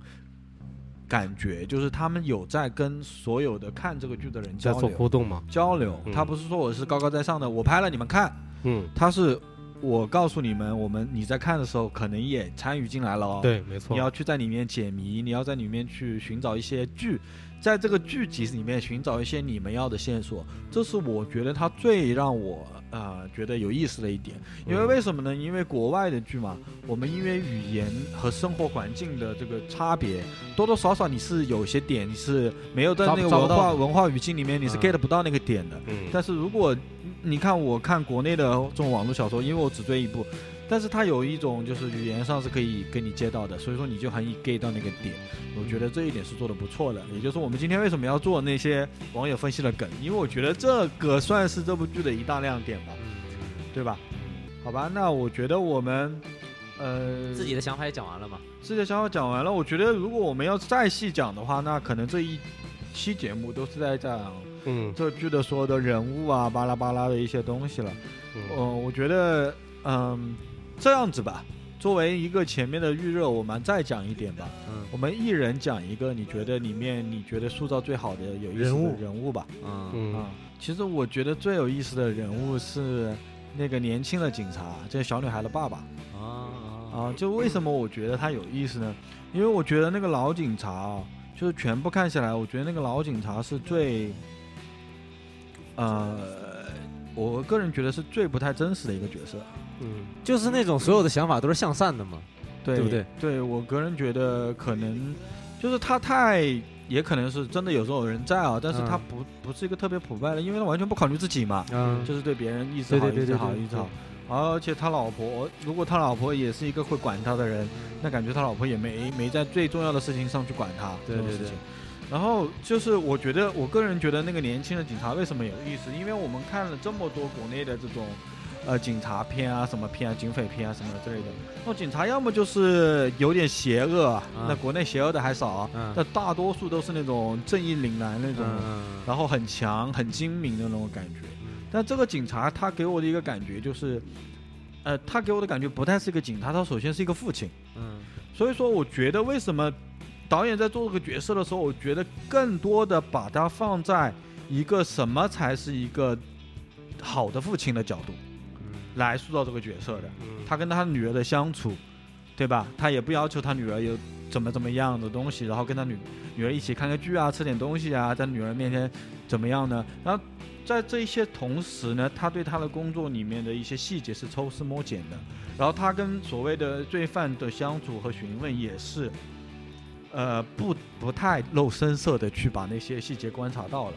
Speaker 3: 感觉，就是他们有在跟所有的看这个剧的人
Speaker 1: 在做
Speaker 3: 交流
Speaker 1: 互动嘛？
Speaker 3: 交流。
Speaker 1: 嗯
Speaker 3: 他不是说我是高高在上的，我拍了你们看，
Speaker 1: 嗯，
Speaker 3: 他是我告诉你们，我们你在看的时候可能也参与进来了哦。
Speaker 1: 对，没错。
Speaker 3: 你要去在里面解谜，你要在里面去寻找一些剧，在这个剧集里面寻找一些你们要的线索，这是我觉得它最让我呃觉得有意思的一点。因为
Speaker 1: 嗯
Speaker 3: 为什么呢？因为国外的剧嘛，我们因为语言和生活环境的这个差别，多多少少你是有些点你是没有在那个文化文化语境里面你是
Speaker 2: 嗯
Speaker 3: get 不到那个点的。
Speaker 1: 嗯，
Speaker 3: 但是如果你看我看国内的这种网络小说，因为我只追一部，但是它有一种就是语言上是可以跟你接到的，所以说你就很易 get 到那个点。我觉得这一点是做的不错的，也就是我们今天为什么要做那些网友分析的梗，因为我觉得这个算是这部剧的一大亮点吧，对吧？好吧，那我觉得我们呃
Speaker 2: 自己的想法也讲完了嘛，
Speaker 3: 自己的想法讲完了，我觉得如果我们要再细讲的话，那可能这一期节目都是在讲
Speaker 1: 嗯
Speaker 3: 这剧的所有的人物啊，巴拉巴拉的一些东西了。
Speaker 1: 嗯
Speaker 3: 嗯、我觉得，嗯，这样子吧，作为一个前面的预热，我们再讲一点吧。
Speaker 2: 嗯
Speaker 3: 我们一人讲一个，你觉得里面你觉得塑造最好的有意思的
Speaker 2: 人物
Speaker 3: 吧？
Speaker 2: 嗯
Speaker 1: 嗯
Speaker 3: 啊，其实我觉得最有意思的人物是那个年轻的警察，这个小女孩的爸爸。
Speaker 2: 啊
Speaker 3: 啊，就为什么我觉得他有意思呢？因为我觉得那个老警察啊，就是全部看下来，我觉得那个老警察是最，呃，我个人觉得是最不太真实的一个角色。
Speaker 1: 嗯
Speaker 2: 就是那种所有的想法都是向善的嘛，
Speaker 3: 对
Speaker 2: 对不对？
Speaker 3: 对我个人觉得可能就是他太，也可能是真的有这种人在啊，但是他
Speaker 2: 嗯
Speaker 3: 不、不是一个特别普遍的，因为他完全不考虑自己嘛，
Speaker 2: 嗯
Speaker 3: 就是对别人一
Speaker 2: 直
Speaker 3: 好，一直好，
Speaker 2: 对对对对
Speaker 3: 意思好。而且他老婆，如果他老婆也是一个会管他的人，那感觉他老婆也没没在最重要的事情上去管他
Speaker 2: 对对对
Speaker 3: 这种事情。然后就是我觉得，我个人觉得那个年轻的警察为什么有意思？因为我们看了这么多国内的这种，呃，警察片啊、什么片啊、警匪片啊什么之类的，那警察要么就是有点邪恶，啊
Speaker 2: 嗯
Speaker 3: 那国内邪恶的还少啊，
Speaker 2: 嗯
Speaker 3: 但大多数都是那种正义凛然那种，
Speaker 2: 嗯
Speaker 3: 然后很强、很精明的那种感觉。但这个警察他给我的一个感觉就是，呃，他给我的感觉不太是一个警察，他首先是一个父亲。
Speaker 2: 嗯
Speaker 3: 所以说，我觉得为什么导演在做这个角色的时候，我觉得更多的把它放在一个什么才是一个好的父亲的角度来塑造这个角色的。
Speaker 1: 嗯
Speaker 3: 他跟他女儿的相处，对吧？他也不要求他女儿有怎么怎么样的东西，然后跟他女女儿一起看个剧啊，吃点东西啊，在女儿面前怎么样呢？然后在这一些同时呢，他对他的工作里面的一些细节是抽丝剥茧的，然后他跟所谓的罪犯的相处和询问也是，呃，不不太露声色的去把那些细节观察到了。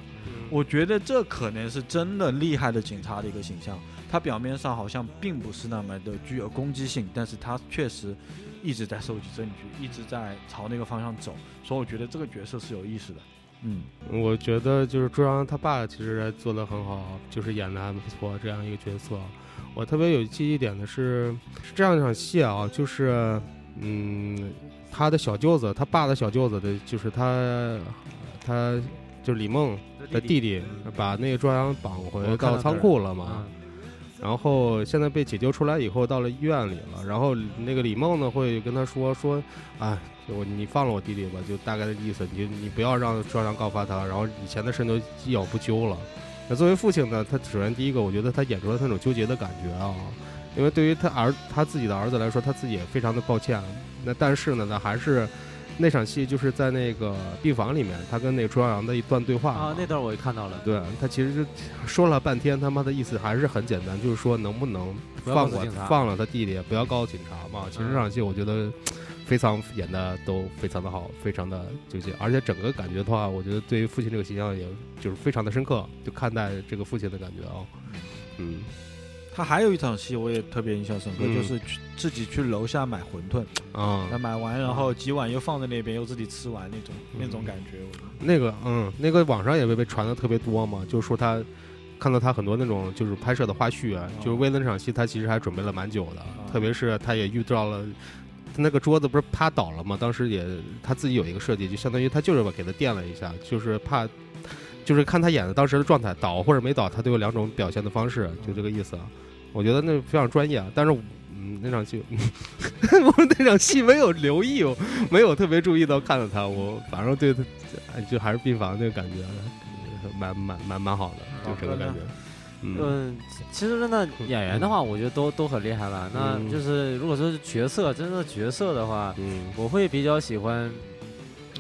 Speaker 3: 我觉得这可能是真的厉害的警察的一个形象。他表面上好像并不是那么的具有攻击性，但是他确实一直在收集证据，一直在朝那个方向走。所以我觉得这个角色是有意思的。嗯，
Speaker 1: 我觉得就是朱朝阳他爸其实做的很好，就是演的还不错，这样一个角色。我特别有记忆点的是是这样一场戏啊，就是嗯，他的小舅子，他爸的小舅子的，就是他他就是李梦的弟弟，把那个壮阳绑回
Speaker 2: 到
Speaker 1: 到仓库了嘛。
Speaker 2: 啊，
Speaker 1: 然后现在被解救出来以后，到了医院里了。然后那个李梦呢会跟他说说，啊，我你放了我弟弟吧，就大概的意思，你你不要让壮阳告发他，然后以前的事都既往不咎了。那作为父亲呢，他首先第一个，我觉得他演出了那种纠结的感觉啊，因为对于他儿他自己的儿子来说，他自己也非常的抱歉。那但是呢，那还是那场戏就是在那个病房里面，他跟那个朱朝阳的一段对话嘛，
Speaker 2: 啊那段我也看到了，
Speaker 1: 对他其实就说了半天，他妈的意思还是很简单，就是说能不能放过
Speaker 2: 告诉警察
Speaker 1: 放了他弟弟，不要告诉警察嘛。其实这场戏我觉得非常演的都非常的好，非常的纠结，而且整个感觉的话，我觉得对于父亲这个形象也就是非常的深刻，就看待这个父亲的感觉啊，嗯
Speaker 3: 他还有一场戏我也特别印象深刻，
Speaker 1: 嗯
Speaker 3: 就是去自己去楼下买馄饨，
Speaker 1: 啊
Speaker 3: 那、，买完然后几碗又放在那边，又自己吃完那种、那种感觉。我觉得
Speaker 1: 那个嗯，那个网上也被被传的特别多嘛，就是说他。看到他很多那种就是拍摄的花絮啊，就是为了那场戏，他其实还准备了蛮久的，特别是他也遇到了，他那个桌子不是趴倒了吗？当时也他自己有一个设计，就相当于他就是把给他垫了一下，就是怕，就是看他演的当时的状态，倒或者没倒，他都有两种表现的方式，就这个意思啊。我觉得那非常专业啊，但是嗯，那场戏 我那场戏没有留意，我没有特别注意到看到他，我反正对他哎就还是病房那个感觉，蛮蛮蛮蛮好的，就这个感觉。嗯
Speaker 2: 嗯，其实真的演员的话，我觉得都都很厉害了。那
Speaker 1: 嗯
Speaker 2: 就是如果说是角色，真正的角色的话，
Speaker 1: 嗯
Speaker 2: 我会比较喜欢，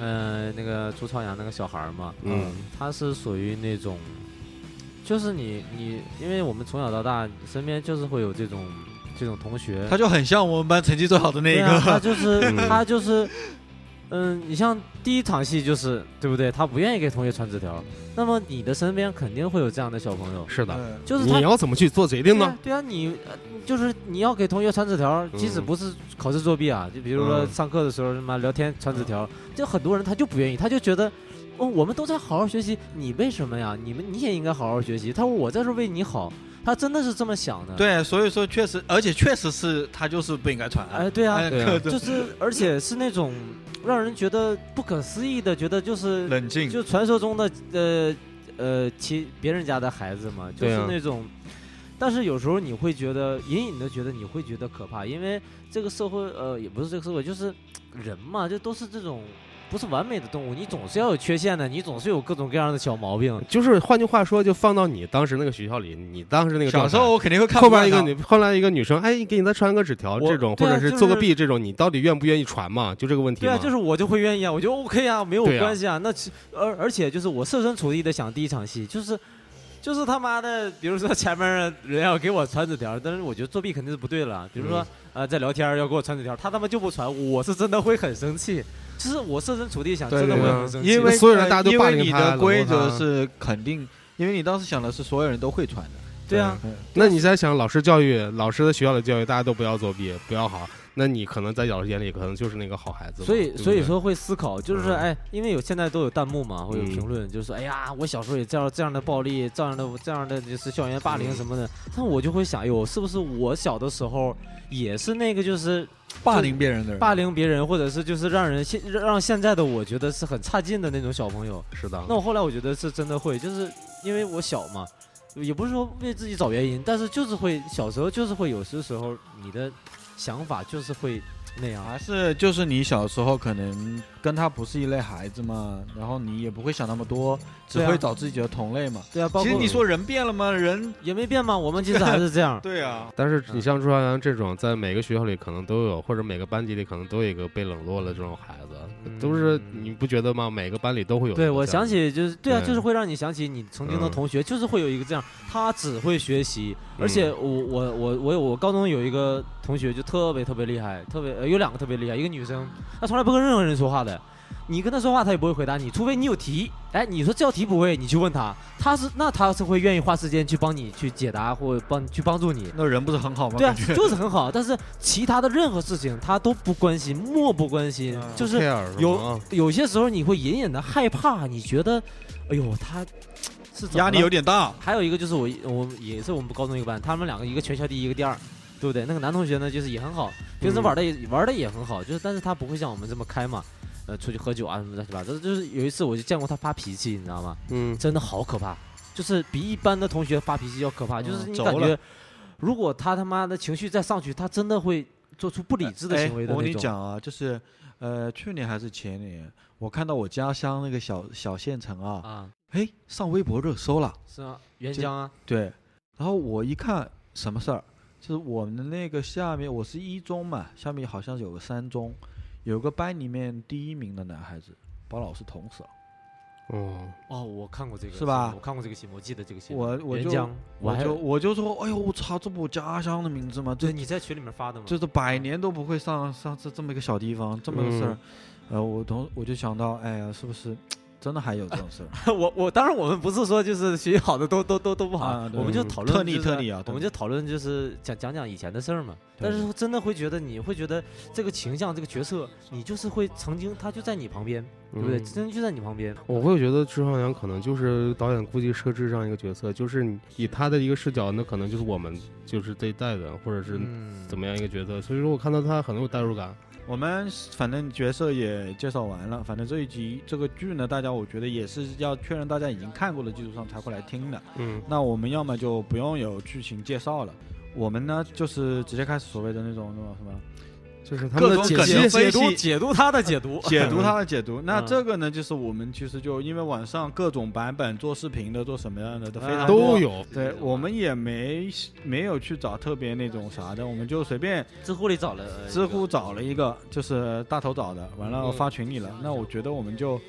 Speaker 2: 呃，那个朱朝阳那个小孩儿嘛，
Speaker 1: 嗯
Speaker 2: 他是属于那种，就是你你，因为我们从小到大身边就是会有这种这种同学，
Speaker 3: 他就很像我们班成绩最好的那一
Speaker 2: 个啊他。就是
Speaker 1: 嗯
Speaker 2: 他就是，嗯，你像第一场戏就是对不对？他不愿意给同学传纸条，那么你的身边肯定会有这样的小朋友，
Speaker 1: 是的，
Speaker 3: 嗯
Speaker 2: 就是
Speaker 1: 你要怎么去做决定呢？？
Speaker 2: 对啊对啊，你呃就是你要给同学传纸条，即使
Speaker 1: 嗯
Speaker 2: 不是考试作弊啊，就比如说
Speaker 1: 嗯
Speaker 2: 上课的时候什么聊天传纸条，就很多人他就不愿意，他就觉得。哦，我们都在好好学习，你为什么呀？你们你也应该好好学习。他说我这是为你好，他真的是这么想的。，
Speaker 3: 对，所以说确实，而且确实是他就是不应该传。
Speaker 2: 哎，对啊，
Speaker 3: 哎
Speaker 1: 对啊
Speaker 2: 就是而且是那种让人觉得不可思议的，觉得就是
Speaker 3: 冷静，
Speaker 2: 就传说中的呃呃其别人家的孩子嘛，就是
Speaker 1: 对啊
Speaker 2: 那种。但是有时候你会觉得隐隐的觉得你会觉得可怕，因为这个社会呃也不是这个社会，就是人嘛，这都是这种不是完美的动物，你总是要有缺陷的，你总是有各种各样的小毛病。
Speaker 1: 就是换句话说，就放到你当时那个学校里，你当时那个
Speaker 3: 小时候我肯定会看
Speaker 1: 后边一个女，后来一个女生，哎，给你再传个纸条，这种或者是做个弊这种，你到底愿不愿意传嘛？就这个问题嘛。
Speaker 2: 对啊，就是我就会愿意啊，我觉得 OK 啊，没有关系啊。那其而而且就是我设身处地的想，第一场戏就是就是他妈的，比如说前面人要给我传纸条，但是我觉得作弊肯定是不对了。比如说、
Speaker 1: 嗯
Speaker 2: 呃在聊天要给我传纸条，他他妈就不传，我是真的会很生气。就是我设身处地想，真的会很生气。
Speaker 3: 因为
Speaker 1: 所有人大家都
Speaker 3: 因为你
Speaker 1: 霸凌他
Speaker 3: 的规则是肯定，因为你当时想的是所有人都会传的。
Speaker 2: 对啊，
Speaker 3: 嗯
Speaker 1: 那你在想老师教育，老师的学校的教育，大家都不要作弊，不要好，那你可能在老师眼里可能就是那个好孩子。
Speaker 2: 所以
Speaker 1: 对对
Speaker 2: 所以说会思考，就是说
Speaker 1: 嗯
Speaker 2: 哎，因为有现在都有弹幕嘛，会有
Speaker 1: 嗯
Speaker 2: 评论，就是说哎呀，我小时候也这样这样的暴力，这样的这样的就是校园霸凌什么的，那我就会想，哟，是不是我小的时候也是那个就是
Speaker 3: 霸凌别人的人，
Speaker 2: 霸凌别人，或者是就是让人现让现在的我觉得是很差劲的那种小朋友？
Speaker 1: 是的，
Speaker 2: 那我后来我觉得是真的会，就是因为我小嘛，也不是说为自己找原因，但是就是会小时候就是会有些时候你的想法就是会那样。
Speaker 3: 还是就是你小时候可能跟他不是一类孩子嘛，然后你也不会想那么多，只会找自己的同类嘛。
Speaker 2: 对啊，包括
Speaker 3: 其实你说人变了吗？人
Speaker 2: 也没变嘛，我们其实还是这样。
Speaker 3: 对啊，
Speaker 1: 但是你像朱朝阳这种，在每个学校里可能都有，或者每个班级里可能都有一个被冷落了这种孩子，都是你不觉得吗？每个班里都会有
Speaker 2: 对，我想起就是对啊，就是会让你想起你曾经的
Speaker 1: 嗯
Speaker 2: 同学，就是会有一个这样，他只会学习，而
Speaker 1: 嗯。
Speaker 2: 且我我我我有我高中有一个同学就特别特别厉害，特别呃有两个特别厉害，一个女生，她从来不跟任何人说话的。你跟他说话，他也不会回答你，除非你有题。哎，你说这道题不会，你去问他，他是那他是会愿意花时间去帮你去解答或帮去帮助你。
Speaker 3: 那人不是很好吗？
Speaker 2: 对啊，就是很好，但是其他的任何事情他都不关心，漠不关心，
Speaker 3: 嗯
Speaker 2: 就是有有些时候你会隐隐的害怕，你觉得，哎呦，他 是
Speaker 3: 压力有点大。
Speaker 2: 还有一个就是我我也是我们高中一个班，他们两个一个全校第一，一个第二，对不对？那个男同学呢，就是也很好，平时
Speaker 1: 嗯
Speaker 2: 玩的也、玩的也很好，就是但是他不会像我们这么开嘛，呃，出去喝酒啊什么乱七八糟。就是有一次我就见过他发脾气，你知道吗？
Speaker 1: 嗯，
Speaker 2: 真的好可怕，就是比一般的同学发脾气要可怕，就是你感觉，如果他他妈的情绪再上去，他真的会做出不理智的
Speaker 3: 哎
Speaker 2: 行为的
Speaker 3: 我跟。你讲啊，就是呃，去年还是前年，我看到我家乡那个小小县城啊，
Speaker 2: 啊，
Speaker 3: 哎，上微博热搜了。
Speaker 2: 是啊，
Speaker 3: 沅
Speaker 2: 江啊，
Speaker 3: 对，然后我一看什么事儿，就是我们的那个下面，我是一中嘛，下面好像有个三中，有个班里面第一名的男孩子把老师捅死了。
Speaker 1: 哦，
Speaker 2: 哦，我看过这个，
Speaker 3: 是吧
Speaker 2: 我看过这个新闻，我记得这个新闻。
Speaker 3: 我我就我就我就说，哎呦，我操，这不我家乡的名字吗？这
Speaker 2: 对你在群里面发的吗？
Speaker 3: 就是百年都不会上上这这么一个小地方，这么个事儿
Speaker 1: 嗯，
Speaker 3: 呃，我同我就想到，哎呀，是不是真的还有这种事儿？
Speaker 2: 我我当然我们不是说就是学习好的都都都都不好，
Speaker 3: 啊
Speaker 2: 我们就
Speaker 1: 嗯
Speaker 2: 讨论
Speaker 3: 特例
Speaker 2: 就是
Speaker 3: 特例啊特例
Speaker 2: 我们就讨论就是讲讲讲以前的事儿嘛。但是真的会觉得你会觉得这个形象这个角色，你就是会曾经他就在你旁边，对不对？
Speaker 1: 嗯
Speaker 2: 真的就在你旁边。
Speaker 1: 我会觉得朱浩阳可能就是导演估计设置这样一个角色，就是以他的一个视角，那可能就是我们就是这一代的，或者是
Speaker 2: 嗯
Speaker 1: 怎么样一个角色。所以说我看到他很有代入感。
Speaker 3: 我们反正角色也介绍完了，反正这一集这个剧呢，大家我觉得也是要确认大家已经看过的基础上才会来听的。
Speaker 1: 嗯
Speaker 3: 那我们要么就不用有剧情介绍了，我们呢就是直接开始所谓的那种那种什么
Speaker 1: 就是他
Speaker 3: 各
Speaker 1: 们的解析
Speaker 2: 解读
Speaker 3: 析
Speaker 2: 解读他的解读，
Speaker 3: 解读他的解读。那
Speaker 2: 嗯
Speaker 3: 这个呢，就是我们其实就因为网上各种版本做视频的，做什么样的都非常
Speaker 1: 都。有。
Speaker 3: 对我们也没没有去找特别那种啥的，我们就随便
Speaker 2: 知乎里找了
Speaker 3: 知乎找了一个，就是大头找的，完了
Speaker 1: 嗯
Speaker 3: 发群里了。那我觉得我们就，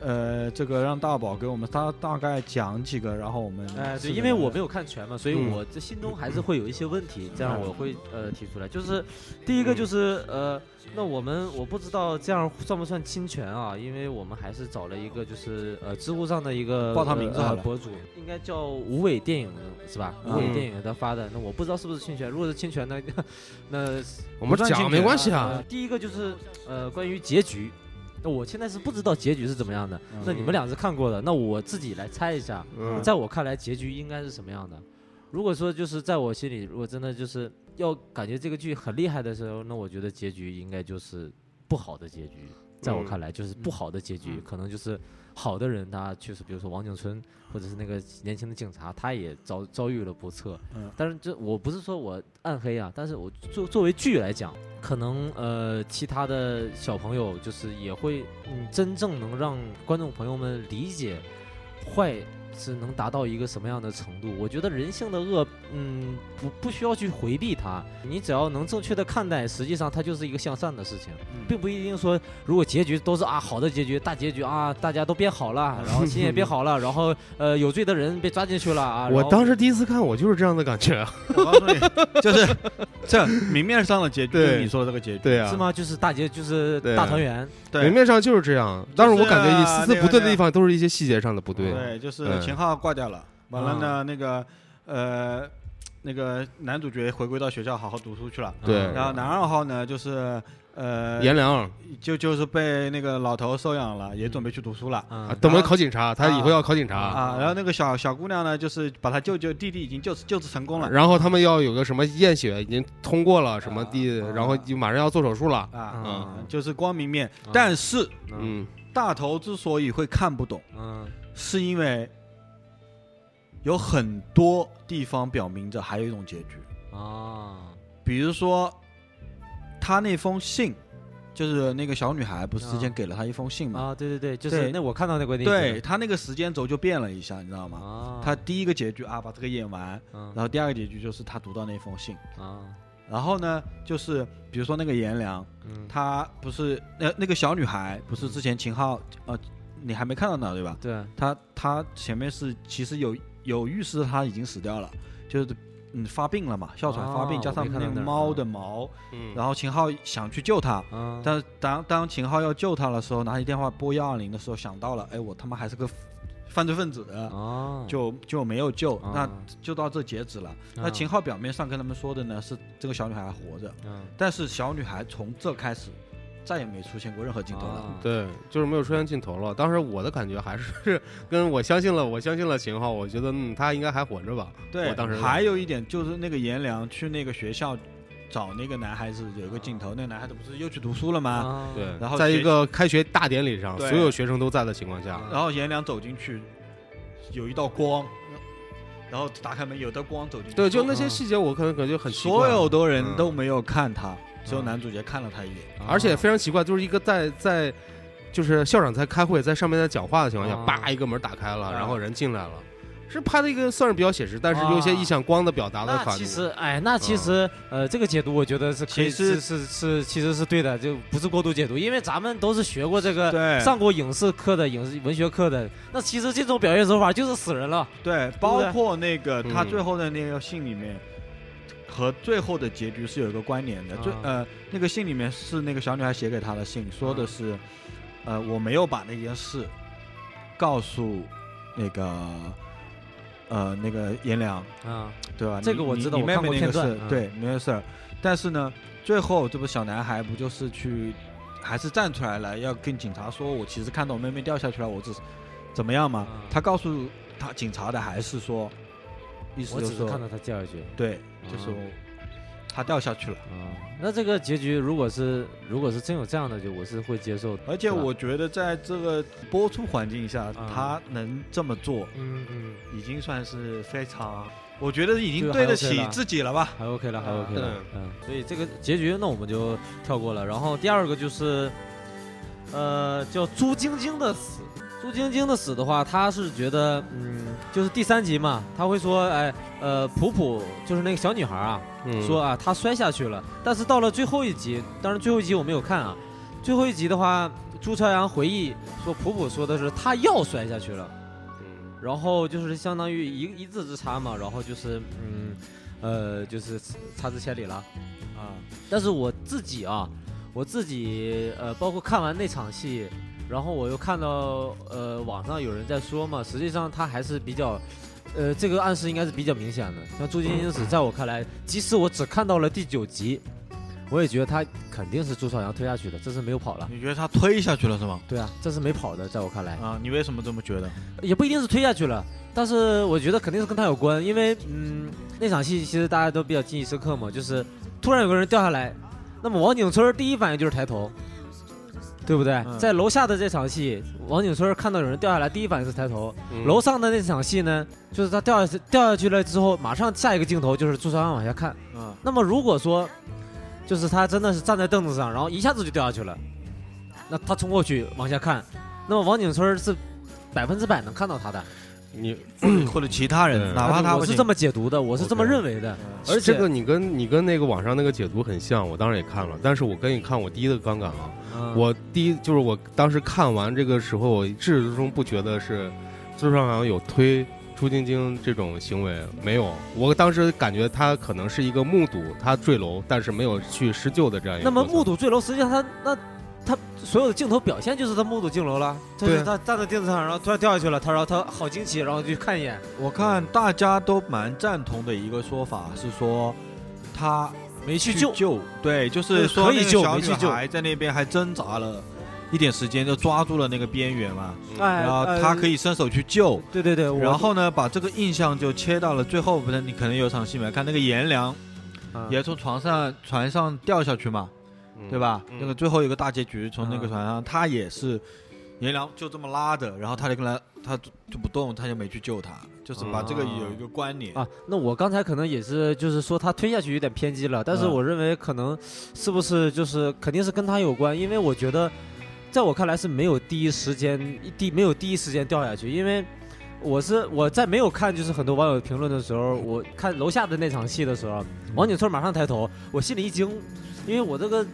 Speaker 3: 呃，这个让大宝给我们大大概讲几个，然后我们
Speaker 2: 哎，对，因为我没有看全嘛，所以
Speaker 1: 嗯
Speaker 2: 我这心中还是会有一些问题，这样
Speaker 3: 嗯
Speaker 2: 我会呃提出来。就是第一个就是呃，那我们我不知道这样算不算侵权啊？因为我们还是找了一个就是呃知乎上的一个
Speaker 3: 报他名字好了
Speaker 2: 呃博主，应该叫无尾电影是吧？
Speaker 3: 嗯
Speaker 2: 无尾电影他发的，那我不知道是不是侵权。如果是侵权呢，那
Speaker 1: 我们讲没关系
Speaker 2: 呃
Speaker 1: 啊。
Speaker 2: 第一个就是呃关于结局。那我现在是不知道结局是怎么样的，那你们俩是看过的，那我自己来猜一下。
Speaker 1: 嗯，
Speaker 2: 在我看来，结局应该是什么样的？如果说就是在我心里，如果真的就是要感觉这个剧很厉害的时候，那我觉得结局应该就是不好的结局。在我看来，就是不好的结局，
Speaker 3: 嗯
Speaker 2: 可能就是好的人他确实比如说王景春，或者是那个年轻的警察，他也遭遭遇了不测。
Speaker 3: 嗯
Speaker 2: 但是这我不是说我暗黑啊，但是我作作为剧来讲，可能呃其他的小朋友就是也会嗯真正能让观众朋友们理解坏是能达到一个什么样的程度。我觉得人性的恶，嗯，不不需要去回避它，你只要能正确的看待，实际上它就是一个向善的事情，并不一定说如果结局都是啊好的结局，大结局啊大家都变好了，然后心也变好了，然后呃有罪的人被抓进去了啊。
Speaker 1: 我当时第一次看，我就是这样的感觉。
Speaker 3: 我告诉你，就是这明面上的结局，
Speaker 1: 对
Speaker 3: 就是你说的这个结局。
Speaker 1: 对啊，
Speaker 2: 是？吗？就是大结就是大团圆，
Speaker 3: 对
Speaker 1: 明面上就是这样，但是我感觉一丝丝不对的地方都是一些细节上的不对。
Speaker 3: 对，就是
Speaker 1: 嗯
Speaker 3: 秦昊挂掉了，完了
Speaker 2: 啊
Speaker 3: 呢，那个呃，那个男主角回归到学校好好读书去了。
Speaker 1: 对。
Speaker 2: 嗯
Speaker 3: 然后男二号呢，就是呃，
Speaker 1: 颜良。
Speaker 3: 就就是被那个老头收养了，也准备去读书了。
Speaker 2: 嗯。
Speaker 1: 啊，等着考警察，他以后要考警察，
Speaker 3: 啊，然后那个小小姑娘呢，就是把他舅舅弟弟已经救救治成功了。
Speaker 1: 然后他们要有个什么验血已经通过了什么地，
Speaker 3: 啊。
Speaker 1: 然后就马上要做手术了。
Speaker 3: 啊，
Speaker 2: 嗯。
Speaker 3: 就是光明面。
Speaker 2: 嗯。
Speaker 3: 但是
Speaker 2: 嗯
Speaker 1: 嗯，
Speaker 3: 大头之所以会看不懂，
Speaker 2: 嗯。
Speaker 3: 是因为有很多地方表明着还有一种结局，
Speaker 2: 啊。
Speaker 3: 比如说他那封信，就是那个小女孩不是之前
Speaker 2: 啊
Speaker 3: 给了他一封信嘛？
Speaker 2: 啊，对对对，就是那我看到那个电影
Speaker 3: 对他那个时间轴就变了一下，你知道吗？
Speaker 2: 啊，
Speaker 3: 他第一个结局啊，把这个演完，
Speaker 2: 嗯。
Speaker 3: 然后第二个结局就是他读到那封信，
Speaker 2: 啊
Speaker 3: 然后呢，就是比如说那个颜良，
Speaker 2: 嗯，
Speaker 3: 他不是那那个小女孩，不是之前秦昊呃，你还没看到呢对吧？
Speaker 2: 对，
Speaker 3: 他他前面是其实有有预示他已经死掉了，就是嗯发病了嘛，哮喘发病，
Speaker 2: 哦
Speaker 3: 加上
Speaker 2: 那
Speaker 3: 个猫
Speaker 2: 啊
Speaker 3: 的毛，
Speaker 1: 嗯，
Speaker 3: 然后秦昊想去救他，
Speaker 2: 啊，
Speaker 3: 但是当当秦昊要救他的时候，拿起电话拨幺二零的时候，想到了，哎，我他妈还是个犯罪分子，
Speaker 2: 哦，
Speaker 3: 就就没有救，
Speaker 2: 啊
Speaker 3: 那就到这截止了。那秦昊表面上跟他们说的呢是这个小女孩还活着，
Speaker 2: 嗯。
Speaker 3: 但是小女孩从这开始再也没出现过任何镜头了。
Speaker 2: 啊
Speaker 1: 对，就是没有出现镜头了。当时我的感觉还是跟我相信了，我相信了秦昊，我觉得嗯，他应该还活着吧。
Speaker 3: 对，
Speaker 1: 我当时
Speaker 3: 还有一点就是那个颜良去那个学校找那个男孩子，有一个镜头，那个男孩子不是又去读书了吗？
Speaker 2: 啊
Speaker 1: 对，
Speaker 3: 然后
Speaker 1: 在一个开学大典礼上，所有学生都在的情况下，
Speaker 3: 然后颜良走进去，有一道光，然后打开门，有道光走进去。
Speaker 1: 对，就那
Speaker 2: 嗯
Speaker 1: 些细节我可能感觉很奇怪
Speaker 3: 所有的人
Speaker 1: 嗯
Speaker 3: 都没有看他，只有
Speaker 2: 嗯
Speaker 3: 男主角看了他一眼。
Speaker 1: 而且非常奇怪，就是一个在在，就是校长在开会，在上面在讲话的情况下，
Speaker 2: 啊。
Speaker 1: 叭一个门打开了，
Speaker 3: 啊。
Speaker 1: 然后人进来了，是拍的一个算是比较写实，但是有一些意象光的表达的法
Speaker 2: 其。实，哎，那其实，呃，这个解读我觉得是可以，
Speaker 3: 其实
Speaker 2: 是是是，其实是对的，就不是过度解读，因为咱们都是学过这个，
Speaker 3: 对。
Speaker 2: 上过影视课的影视文学课的，那其实这种表现手法就是死人了。
Speaker 3: 对，包括那个
Speaker 1: 嗯。
Speaker 3: 他最后的那个信里面。和最后的结局是有一个关联的，最
Speaker 2: 啊
Speaker 3: 呃那个信里面是那个小女孩写给他的信，说的是，呃我没有把那件事告诉那个呃那个颜良，
Speaker 2: 啊，
Speaker 3: 对吧？
Speaker 2: 这个我知道
Speaker 3: 你
Speaker 2: 看过片
Speaker 3: 妹那个事，
Speaker 2: 段嗯
Speaker 3: 对，没有事儿。但是呢，最后这不小男孩不就是去，还是站出来了，要跟警察说，我其实看到我妹妹掉下去了，我只是怎么样嘛？
Speaker 2: 嗯
Speaker 3: 他告诉他警察的还是说，意思就是说，
Speaker 2: 只是看到他掉下去。
Speaker 3: 对，就是
Speaker 2: 嗯
Speaker 3: 他掉下去了。
Speaker 2: 啊，那这个结局如果是如果是真有这样的，就我是会接受的。
Speaker 3: 而且我觉得在这个播出环境下，
Speaker 2: 嗯
Speaker 3: 他能这么做，
Speaker 2: 嗯嗯，
Speaker 3: 已经算是非常，我觉得已经对得起自己了吧？
Speaker 2: 还 OK 了，还
Speaker 3: 啊
Speaker 2: OK 了，嗯，所以这个结局那我们就跳过了。然后第二个就是，呃，叫朱晶晶的死。朱晶晶的死的话，他是觉得，嗯，就是第三集嘛，他会说，哎，呃，普普就是那个小女孩啊，
Speaker 1: 嗯
Speaker 2: 说啊，她摔下去了。但是到了最后一集，当然最后一集我没有看啊，最后一集的话，朱朝阳回忆说，普普说的是她要摔下去了。
Speaker 1: 嗯
Speaker 2: 然后就是相当于一一字之差嘛，然后就是嗯，呃，就是差之千里了啊。但是我自己啊，我自己呃，包括看完那场戏，然后我又看到呃网上有人在说嘛，实际上他还是比较。呃，这个暗示应该是比较明显的。像朱晶晶死，在我看来，即使我只看到了第九集，我也觉得他肯定是朱朝阳推下去的，这是没有跑了。
Speaker 3: 你觉得他推下去了是吗？
Speaker 2: 对啊，这是没跑的，在我看来。
Speaker 3: 啊，你为什么这么觉得？
Speaker 2: 也不一定是推下去了，但是我觉得肯定是跟他有关，因为嗯，那场戏其实大家都比较记忆深刻嘛，就是突然有个人掉下来，那么王景春第一反应就是抬头，对不对？
Speaker 3: 嗯
Speaker 2: 在楼下的这场戏，王景春看到有人掉下来，第一反应是抬头；
Speaker 1: 嗯
Speaker 2: 楼上的那场戏呢，就是他掉下去掉下去了之后，马上下一个镜头就是朱朝阳往下看。
Speaker 3: 啊，
Speaker 2: 那么如果说，就是他真的是站在凳子上，然后一下子就掉下去了，那他冲过去往下看，那么王景春是百分之百能看到他的。
Speaker 1: 你
Speaker 3: 或者其他人，哪怕他
Speaker 2: 我是这么解读的，我是这么认为的。而
Speaker 1: 而
Speaker 2: 且
Speaker 1: 这个你跟你跟那个网上那个解读很像，我当时也看了，但是我跟你看我第一个观感啊，
Speaker 2: 嗯
Speaker 1: 我第一就是我当时看完这个时候，我至始至终不觉得是朱朝阳有推朱晶晶这种行为，没有。我当时感觉他可能是一个目睹他坠楼，但是没有去施救的这样一个。
Speaker 2: 那么目睹坠楼，实际上他那他所有的镜头表现就是他目睹镜楼了，就是
Speaker 1: 对。
Speaker 2: 他站在垫子上，然后突然掉下去了，他然后他好惊奇，然后就看一眼，
Speaker 3: 我看大家都蛮赞同的一个说法是说，他
Speaker 2: 没去救。
Speaker 3: 救，对，就是说
Speaker 2: 可以
Speaker 3: 那个小女
Speaker 2: 救没去救
Speaker 3: 孩在那边还挣扎了一点时间，就抓住了那个边缘嘛，
Speaker 2: 哎，
Speaker 3: 然后他可
Speaker 2: 以，
Speaker 3: 伸手去救，
Speaker 2: 对对对，
Speaker 3: 然后呢，把这个印象就切到了最后，不是你可能有场戏没看，那个颜良
Speaker 2: 啊
Speaker 3: 也从床上船上掉下去嘛，
Speaker 1: 嗯
Speaker 3: 对吧？
Speaker 1: 嗯
Speaker 3: 那个最后一个大结局，从那个
Speaker 2: 嗯
Speaker 3: 船上，他也是颜良就这么拉着，然后他就跟他他就不动，他就没去救他，就是把这个有一个关联。
Speaker 2: 啊，那我刚才可能也是，就是说他推下去有点偏激了，但是
Speaker 3: 嗯
Speaker 2: 我认为可能是不是就是肯定是跟他有关，因为我觉得，在我看来是没有第一时间第没有第一时间掉下去，因为我是我在没有看就是很多网友评论的时候，我看楼下的那场戏的时候，王景春马上抬头，我心里一惊，因为我这个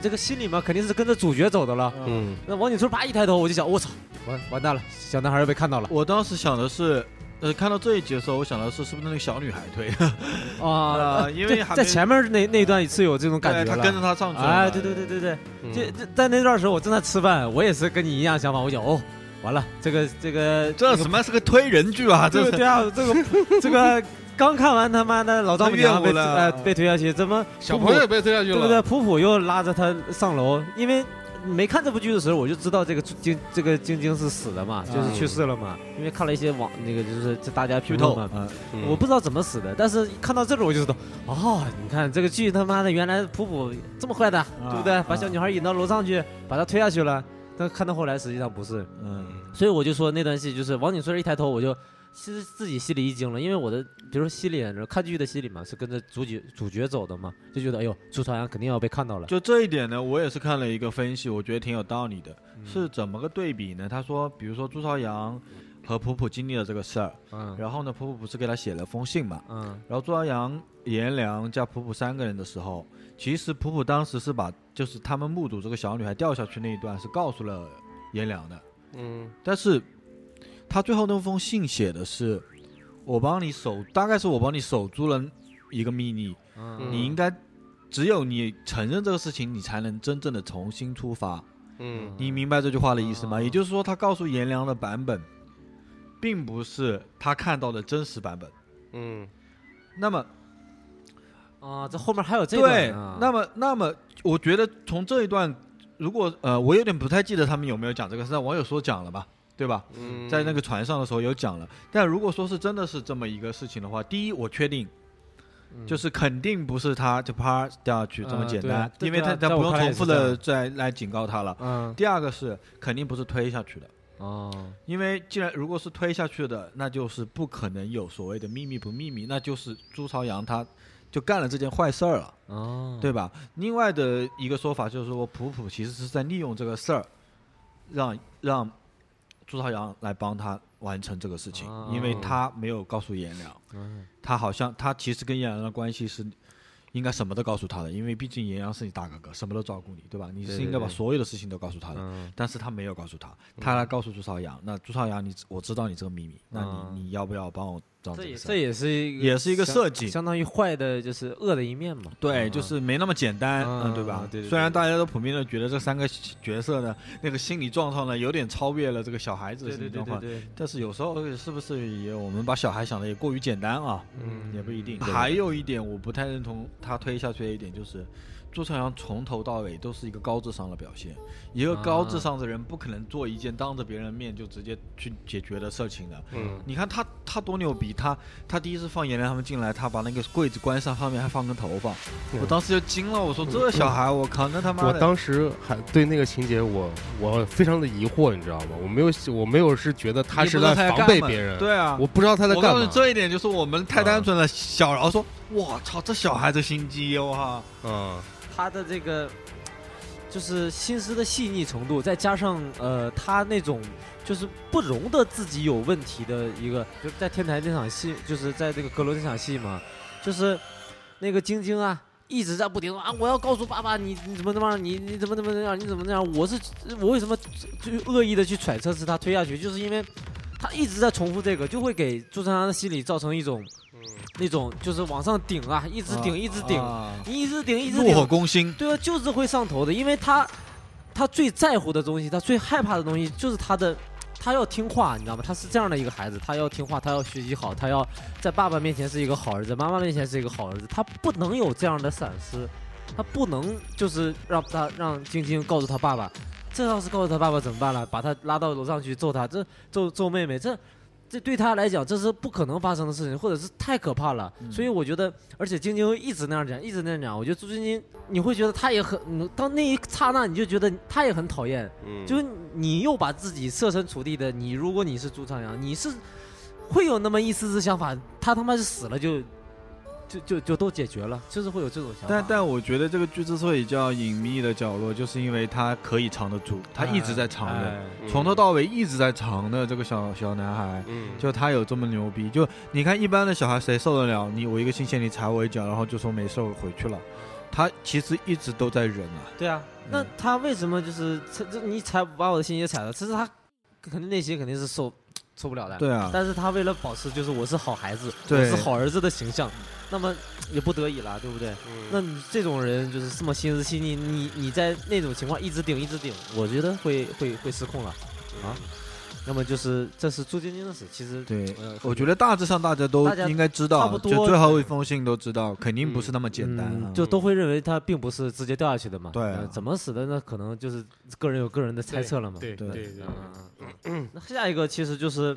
Speaker 2: 这个心里嘛肯定是跟着主角走的了，
Speaker 1: 嗯。
Speaker 2: 那王景春啪一抬头，我就想我操，完。完蛋了，小男孩又被看到了。
Speaker 3: 我当时想的是，呃，看到这一集的时候，我想的是是不是那个小女孩推？
Speaker 2: 啊，
Speaker 3: 呃因为
Speaker 2: 在前面那那一段是有这种感觉
Speaker 3: 他跟着他上去了。
Speaker 2: 哎，对对对对对，
Speaker 1: 嗯。
Speaker 2: 这这在那段时候我正在吃饭，我也是跟你一样想法，我想哦，完了，这个这个
Speaker 3: 这什么是个推人剧啊？这
Speaker 2: 个对啊，这个这个 刚看完他妈的老丈母娘被呃被推下去，怎么
Speaker 1: 小朋友也被推下去了，
Speaker 2: 对不对？普普又拉着他上楼，因为没看这部剧的时候，我就知道这个晶这个晶晶是死的嘛，就是去世了嘛。因为看了一些网那个就是这大家
Speaker 3: 剧透
Speaker 2: 评论嘛，我不知道怎么死的，但是看到这儿我就知道，哦，你看这个剧他妈的原来普普这么坏的，对不对？
Speaker 3: 啊
Speaker 2: 把小女孩引到楼上去，把她推下去了。但看到后来实际上不是，
Speaker 3: 嗯
Speaker 2: 所以我就说那段戏就是王景春一抬头，我就其实自己心里一惊了，因为我的比如说心里看剧的心理嘛，是跟着主角主角走的嘛，就觉得哎呦朱朝阳肯定要被看到了。
Speaker 3: 就这一点呢，我也是看了一个分析，我觉得挺有道理的。
Speaker 2: 嗯
Speaker 3: 是怎么个对比呢？他说，比如说朱朝阳和普普经历了这个事儿，
Speaker 2: 嗯
Speaker 3: 然后呢，普普不是给他写了封信嘛？
Speaker 2: 嗯
Speaker 3: 然后朱朝阳、颜良加普普三个人的时候，其实普普当时是把就是他们目睹这个小女孩掉下去那一段是告诉了颜良的，
Speaker 1: 嗯
Speaker 3: 但是他最后那封信写的是，我帮你守，大概是我帮你守住了一个秘密，
Speaker 2: 嗯
Speaker 3: 你应该只有你承认这个事情，你才能真正的重新出发。
Speaker 1: 嗯
Speaker 3: 你明白这句话的意思吗？
Speaker 2: 哦
Speaker 3: 也就是说，他告诉颜良的版本，并不是他看到的真实版本。
Speaker 1: 嗯
Speaker 3: 那么，
Speaker 2: 啊，这后面还有这
Speaker 3: 对
Speaker 2: 段呢，
Speaker 3: 那么，那么，我觉得从这一段，如果呃，我有点不太记得他们有没有讲这个，是在网友说讲了吧，对吧？
Speaker 1: 嗯，
Speaker 3: 在那个船上的时候有讲了。但如果说是真的是这么一个事情的话，第一，我确定
Speaker 2: 嗯
Speaker 3: 就是肯定不是他就啪掉下去这么简单，因为他他不用重复的再来警告他了。
Speaker 2: 嗯
Speaker 3: 第二个是肯定不是推下去的。
Speaker 2: 哦
Speaker 3: 因为既然如果是推下去的，那就是不可能有所谓的秘密不秘密，那就是朱朝阳他就干了这件坏事儿了，
Speaker 2: 哦，
Speaker 3: 对吧？另外的一个说法就是说，普普其实是在利用这个事儿，让让朱朝阳来帮他完成这个事情，因为
Speaker 2: 哦
Speaker 3: 他没有告诉颜良，
Speaker 2: 嗯
Speaker 3: 他好像他其实跟颜良的关系是。应该什么都告诉他的，因为毕竟颜良是你大哥哥，什么都照顾你，对吧？你是应该把所有的事情都告诉他的。
Speaker 2: 嗯
Speaker 3: 但是他没有告诉他，他来告诉朱朝阳，那朱朝阳你我知道你这个秘密，那
Speaker 2: 嗯
Speaker 3: 你你要不要帮我找
Speaker 2: 这？也这也是一个
Speaker 3: 也是一个设计
Speaker 2: 相当于坏的就是恶的一面嘛。
Speaker 3: 对，
Speaker 2: 嗯
Speaker 3: 就是没那么简单，
Speaker 2: 嗯
Speaker 3: 嗯，对吧？
Speaker 2: 对
Speaker 3: 虽然大家都普遍的觉得这三个角色呢，那个心理状况呢，有点超越了这个小孩子的
Speaker 2: 对对对
Speaker 3: 心理状况，但是有时候是不是也我们把小孩想的也过于简单啊？
Speaker 2: 嗯
Speaker 3: 也不一定。还有一点我不太认同他推下去的一点就是，朱朝阳从头到尾都是一个高智商的表现。一个高智商的人不可能做一件当着别人面就直接去解决的事情的。
Speaker 1: 嗯
Speaker 3: 你看他他多牛逼，他他第一次放颜良他们进来，他把那个柜子关上，上面还放根头发，
Speaker 1: 嗯
Speaker 3: 我当时就惊了，我说这小孩，我靠，那他妈的，
Speaker 1: 我当时还对那个情节我我非常的疑惑，你知道吗？我没有我没有是觉得他是在防备别人，
Speaker 3: 对啊，
Speaker 1: 我不知道他在干嘛
Speaker 3: 我告诉你。这一点就是我们太单纯了。小饶说，我操，这小孩子心机，我靠，
Speaker 1: 嗯
Speaker 2: 他的这个就是心思的细腻程度，再加上呃他那种就是不容得自己有问题的一个，就在天台那场戏，就是在这个阁楼那场戏嘛，就是那个晶晶啊。一直在不停啊！我要告诉爸爸，你你怎么怎么，你你怎么怎么样，你怎么那样？我是我为什么就恶意的去揣测是他推下去，就是因为他一直在重复这个，就会给朱朝阳的心里造成一种那种就是往上顶啊，一直顶，一直顶，
Speaker 3: 啊
Speaker 2: 你一直顶，一直顶
Speaker 3: 怒火，攻心，
Speaker 2: 对啊，就是会上头的，因为他他最在乎的东西，他最害怕的东西就是他的。他要听话，你知道吗？他是这样的一个孩子，他要听话，他要学习好，他要在爸爸面前是一个好儿子，妈妈面前是一个好儿子，他不能有这样的闪失，他不能就是让他让晶晶告诉他爸爸，这要是告诉他爸爸怎么办了？把他拉到楼上去揍他，这揍揍妹妹，这这对他来讲这是不可能发生的事情，或者是太可怕了。
Speaker 3: 嗯。
Speaker 2: 所以我觉得，而且晶晶一直那样讲，一直那样讲，我觉得朱晶晶你会觉得他也很，嗯到那一刹那你就觉得他也很讨厌，
Speaker 1: 嗯，
Speaker 2: 就是你又把自己设身处地的，你如果你是朱朝阳，你是会有那么一丝丝想法，他他妈是死了就就就就都解决了，就是会有这种想法。
Speaker 3: 但但我觉得这个剧之所以叫隐秘的角落，就是因为它可以藏得住，他一直在藏着，
Speaker 2: 哎
Speaker 1: 嗯
Speaker 3: 从头到尾一直在藏的这个小小男孩。
Speaker 1: 嗯，
Speaker 3: 就他有这么牛逼，就你看一般的小孩谁受得了？你我一个新鲜你踩我一脚，然后就说没事我回去了。他其实一直都在忍啊。
Speaker 2: 对啊，那他为什么就是这这你踩把我的心也踩了？其实他肯定内心肯定是受受不了的。
Speaker 3: 对啊，
Speaker 2: 但是他为了保持就是我是好孩子，我是好儿子的形象，那么也不得已了，对不对？
Speaker 1: 嗯
Speaker 2: 那你这种人就是这么心思细腻，你你在那种情况一直顶一直顶，我觉得会会会失控了啊。那么就是这是朱晶晶的事，其实
Speaker 3: 对
Speaker 2: 呃，
Speaker 3: 我觉得大致上大家都应该知道，
Speaker 2: 差不多
Speaker 3: 就最后一封信都知道，肯定不是那么简单啊。
Speaker 2: 嗯就都会认为他并不是直接掉下去的嘛。
Speaker 3: 对
Speaker 2: 怎么死的那可能就是个人有个人的猜测了嘛。
Speaker 3: 对
Speaker 1: 对对对，
Speaker 2: 嗯，嗯那下一个其实就是，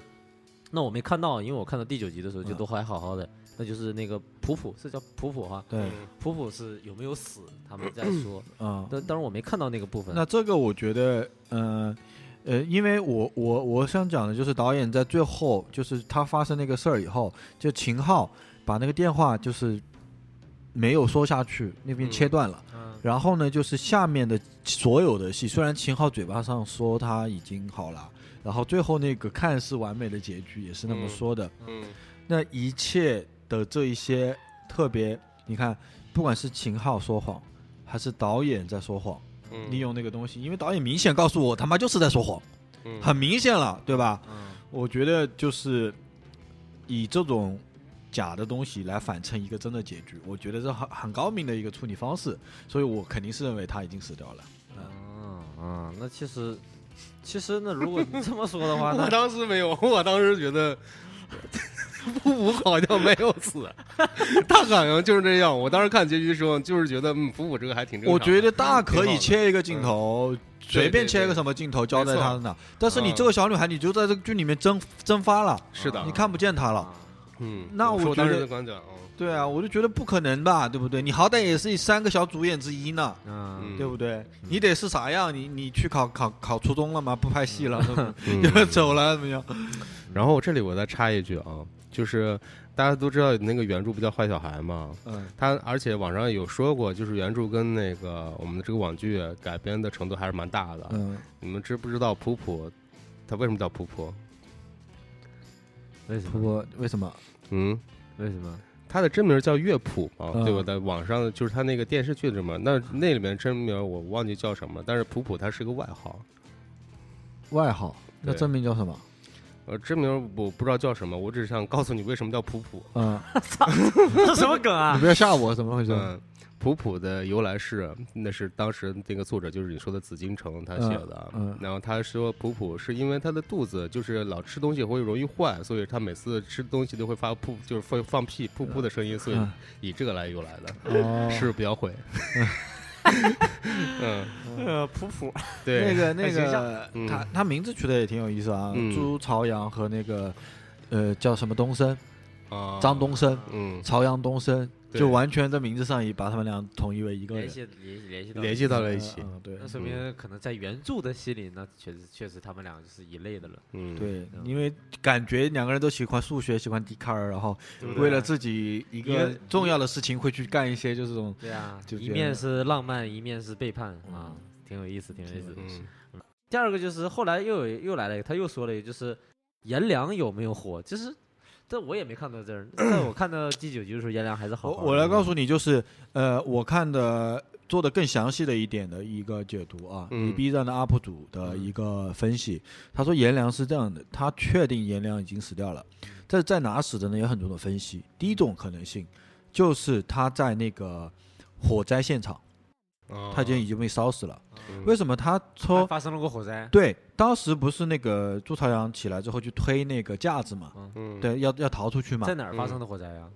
Speaker 2: 那我没看到，因为我看到第九集的时候就
Speaker 3: 嗯
Speaker 2: 都还好好的，那就是那个普普是叫普普哈，
Speaker 3: 对，
Speaker 2: 普普是有没有死，他们在说，
Speaker 3: 啊，
Speaker 2: 但当然我没看到那个部分。
Speaker 3: 那这个我觉得，嗯、呃，因为我我我想讲的就是导演在最后，就是他发生那个事儿以后，就秦昊把那个电话就是没有说下去，那边
Speaker 1: 嗯
Speaker 3: 切断了。
Speaker 2: 嗯
Speaker 3: 然后呢，就是下面的所有的戏，虽然秦昊嘴巴上说他已经好了，然后最后那个看似完美的结局也是那么
Speaker 1: 嗯
Speaker 3: 说的，
Speaker 1: 嗯
Speaker 3: 那一切的这一些特别，你看，不管是秦昊说谎，还是导演在说谎，
Speaker 1: 嗯，
Speaker 3: 利用那个东西，因为导演明显告诉我他妈就是在说谎，
Speaker 1: 嗯
Speaker 3: 很明显了，对吧？
Speaker 2: 嗯
Speaker 3: 我觉得就是以这种假的东西来反衬一个真的结局，我觉得这很很高明的一个处理方式，所以我肯定是认为他已经死掉了。
Speaker 2: 嗯嗯，那其实其实那如果你这么说的话，
Speaker 1: 我
Speaker 2: 那
Speaker 1: 当时没有，我当时觉得 普普好像没有死，他好像就是这样。我当时看结局的时候，就是觉得嗯，普普这个还挺正常。
Speaker 3: 我觉得大可以切一个镜头，随便切一个什么镜头交代他呢，但是你这个小女孩，你就在这个剧里面蒸蒸发了，
Speaker 1: 是的，
Speaker 3: 你看不见她了。
Speaker 1: 嗯，
Speaker 3: 那我
Speaker 1: 当
Speaker 3: 觉得对啊，我就觉得不可能吧，对不对？你好歹也是三个小主演之一呢，
Speaker 2: 嗯
Speaker 1: 嗯
Speaker 3: 对不对？你得是啥样？你你去考考考初中了吗？不拍戏了，
Speaker 1: 嗯
Speaker 3: 就走了，怎么样？
Speaker 1: 然后这里我再插一句啊，就是大家都知道那个原著不叫坏小孩嘛，
Speaker 3: 嗯
Speaker 1: 他而且网上有说过，就是原著跟那个我们的这个网剧改编的程度还是蛮大的。
Speaker 3: 嗯，
Speaker 1: 你们知不知道普普他为什么叫普普？
Speaker 2: 为什么？
Speaker 3: 不过为什么？
Speaker 1: 嗯，
Speaker 2: 为什么？
Speaker 1: 他的真名叫乐谱嘛，
Speaker 3: 嗯
Speaker 1: 对吧？在网上就是他那个电视剧的嘛，那那里面真名我忘记叫什么，但是普普他是个外号，
Speaker 3: 外号？那真名叫什么？
Speaker 1: 呃，真名我不知道叫什么，我只是想告诉你为什么叫普普。
Speaker 3: 嗯，
Speaker 2: 这什么梗啊
Speaker 3: 你
Speaker 2: 啊？
Speaker 3: 不要吓我，怎么回事？
Speaker 1: 嗯，普普的由来是，那是当时那个作者就是你说的紫禁城他写的，
Speaker 3: 嗯嗯
Speaker 1: 然后他说普普是因为他的肚子就是老吃东西会容易坏，所以他每次吃东西都会发噗，就是会放屁噗噗的声音，所以
Speaker 3: 嗯
Speaker 1: 以这个来由来的，
Speaker 3: 哦，
Speaker 1: 是不是比较会？嗯，
Speaker 2: 呃，普普，
Speaker 1: 对，
Speaker 3: 那个那个，
Speaker 1: 嗯。
Speaker 3: 他他名字取的也挺有意思啊，
Speaker 1: 嗯。
Speaker 3: 朱朝阳和那个呃叫什么东升，
Speaker 1: 啊。
Speaker 3: 张东升，
Speaker 1: 嗯，
Speaker 3: 朝阳东升，就完全在名字上也把他们俩统一为一个人。
Speaker 2: 联，系联系联系到
Speaker 1: 联系到了一起，
Speaker 3: 嗯，对。
Speaker 2: 那说明可能在原著的戏里，那确实确实他们两个就是一类的了。
Speaker 1: 嗯，
Speaker 3: 对
Speaker 2: 嗯，
Speaker 3: 因为感觉两个人都喜欢数学，喜欢笛卡尔，然后为了自己一个重要的事情会去干一些就这种，
Speaker 2: 对啊，
Speaker 3: 就
Speaker 2: 一面是浪漫，一面是背叛啊，挺有意思，挺有意思。
Speaker 1: 嗯，
Speaker 2: 第二个就是后来又有又来了一个，他又说了一个，就是颜良有没有火？其实这我也没看到这儿，在我看到第九集的时候，颜良还是好
Speaker 3: 我
Speaker 2: 好的。
Speaker 3: 我来告诉你，就是呃，我看的做的更详细的一点的一个解读啊，
Speaker 1: 嗯
Speaker 3: 以 B 站的 UP 主的一个分析，他说颜良是这样的，他确定颜良已经死掉了，这在哪死的呢？有很多种分析。第一种可能性就是他在那个火灾现场，
Speaker 1: 啊
Speaker 3: 他已经已经被烧死了。
Speaker 1: 嗯
Speaker 3: 为什么他
Speaker 2: 还
Speaker 3: 说？
Speaker 2: 发生了个火灾？
Speaker 3: 对，当时不是那个朱朝阳起来之后去推那个架子嘛，
Speaker 1: 嗯，
Speaker 3: 对，要要逃出去嘛
Speaker 2: 在，哪儿发生的火灾呀？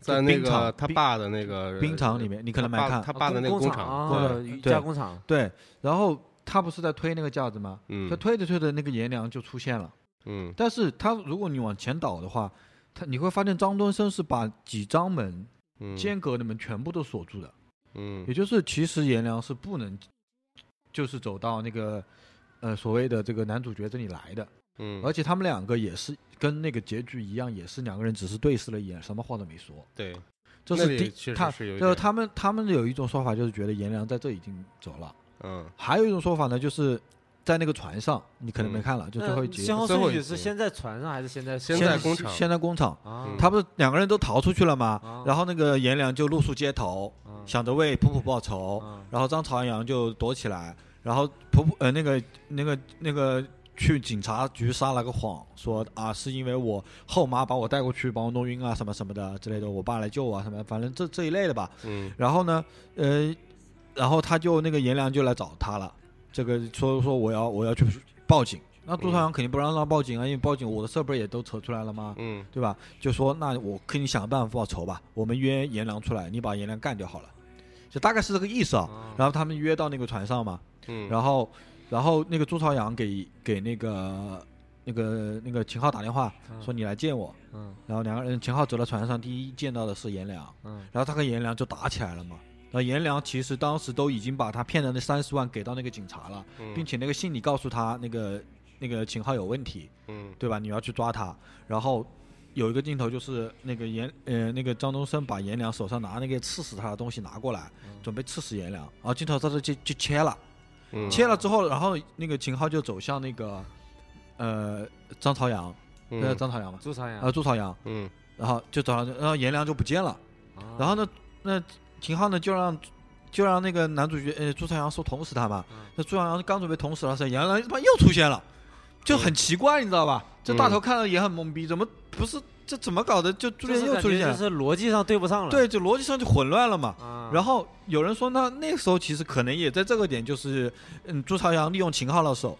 Speaker 1: 在那
Speaker 3: 冰场
Speaker 1: 个他爸的那个
Speaker 3: 冰场里面，你可能没看。
Speaker 1: 他爸的那个
Speaker 2: 工
Speaker 1: 工
Speaker 2: 厂加工厂。
Speaker 3: 对，然后他不是在推那个架子吗？
Speaker 1: 嗯
Speaker 3: 他推着推着，那个颜良就出现了，
Speaker 1: 嗯
Speaker 3: 但是他如果你往前倒的话，他你会发现张东升是把几张门
Speaker 1: 嗯
Speaker 3: 间隔的门全部都锁住的，
Speaker 1: 嗯
Speaker 3: 也就是其实颜良是不能，就是走到那个呃所谓的这个男主角这里来的，
Speaker 1: 嗯，
Speaker 3: 而且他们两个也是跟那个结局一样，也是两个人只是对视了一眼，什么话都没说。
Speaker 1: 对，
Speaker 3: 这是第他就是他们他们有一种说法，就是觉得颜良在这已经走了。
Speaker 1: 嗯
Speaker 3: 还有一种说法呢，就是在那个船上，你可能没
Speaker 1: 嗯。
Speaker 3: 看了，就最后一集，
Speaker 2: 先后
Speaker 1: 最后一集
Speaker 2: 顺序是先在船上还是先在
Speaker 1: 先
Speaker 3: 现
Speaker 1: 在工厂？
Speaker 3: 现在工厂，他不是两个人都逃出去了吗？
Speaker 2: 啊。
Speaker 3: 然后那个颜良就露宿街头，
Speaker 2: 啊。
Speaker 3: 想着为普普报仇，
Speaker 2: 啊。
Speaker 3: 然后张朝阳就躲起来，然后普普呃那个那个那个去警察局撒了个谎，说啊是因为我后妈把我带过去，把我弄晕啊什么什么的之类的，我爸来救我啊什么，反正这这一类的吧。
Speaker 1: 嗯。
Speaker 3: 然后呢，呃，然后他就那个颜良就来找他了，这个说说我要我要去报警，那朱朝阳肯定不让他报警啊，因为报警我的设备也都扯出来了嘛，
Speaker 1: 嗯。
Speaker 3: 对吧？就说那我给你想个办法报仇吧，我们约颜良出来，你把颜良干掉好了，就大概是这个意思啊。
Speaker 2: 啊。
Speaker 3: 然后他们约到那个船上嘛，
Speaker 1: 嗯，
Speaker 3: 然后然后那个朱朝阳给给那个那个那个秦昊打电话说你来见我，
Speaker 2: 嗯。
Speaker 3: 然后两个人秦昊走到船上，第一见到的是颜良。
Speaker 2: 嗯。
Speaker 3: 然后他和颜良就打起来了嘛。然后颜良其实当时都已经把他骗的那三十万给到那个警察了，
Speaker 1: 嗯
Speaker 3: 并且那个信里告诉他那个那个秦昊有问题，
Speaker 1: 嗯
Speaker 3: 对吧？你要去抓他。然后有一个镜头就是那个颜呃那个张东升把颜良手上拿那个刺死他的东西拿过来，准备刺死颜良，然后镜头在这就就切了，
Speaker 1: 嗯
Speaker 3: 切了之后，然后那个秦昊就走向那个呃张朝阳，那
Speaker 1: 嗯
Speaker 3: 张朝阳嘛，
Speaker 2: 朱朝阳
Speaker 3: 呃朱朝阳，
Speaker 1: 嗯
Speaker 3: 然后就找到，然后颜良就不见了。
Speaker 2: 啊
Speaker 3: 然后呢，那秦昊呢就让就让那个男主角呃朱朝阳说捅死他嘛
Speaker 2: 嗯。
Speaker 3: 那朱朝阳刚准备捅死他的时候，颜良他妈又出现了，就很奇怪，你知道吧？这大头看了也很懵逼，怎么不是这怎么搞的？就朱元
Speaker 2: 就是感觉就
Speaker 3: 又出现了，
Speaker 2: 是逻辑上对不上了。
Speaker 3: 对，就逻辑上就混乱了嘛。
Speaker 2: 啊，
Speaker 3: 然后有人说，那那个时候其实可能也在这个点，就是嗯，朱朝阳利用秦昊的手，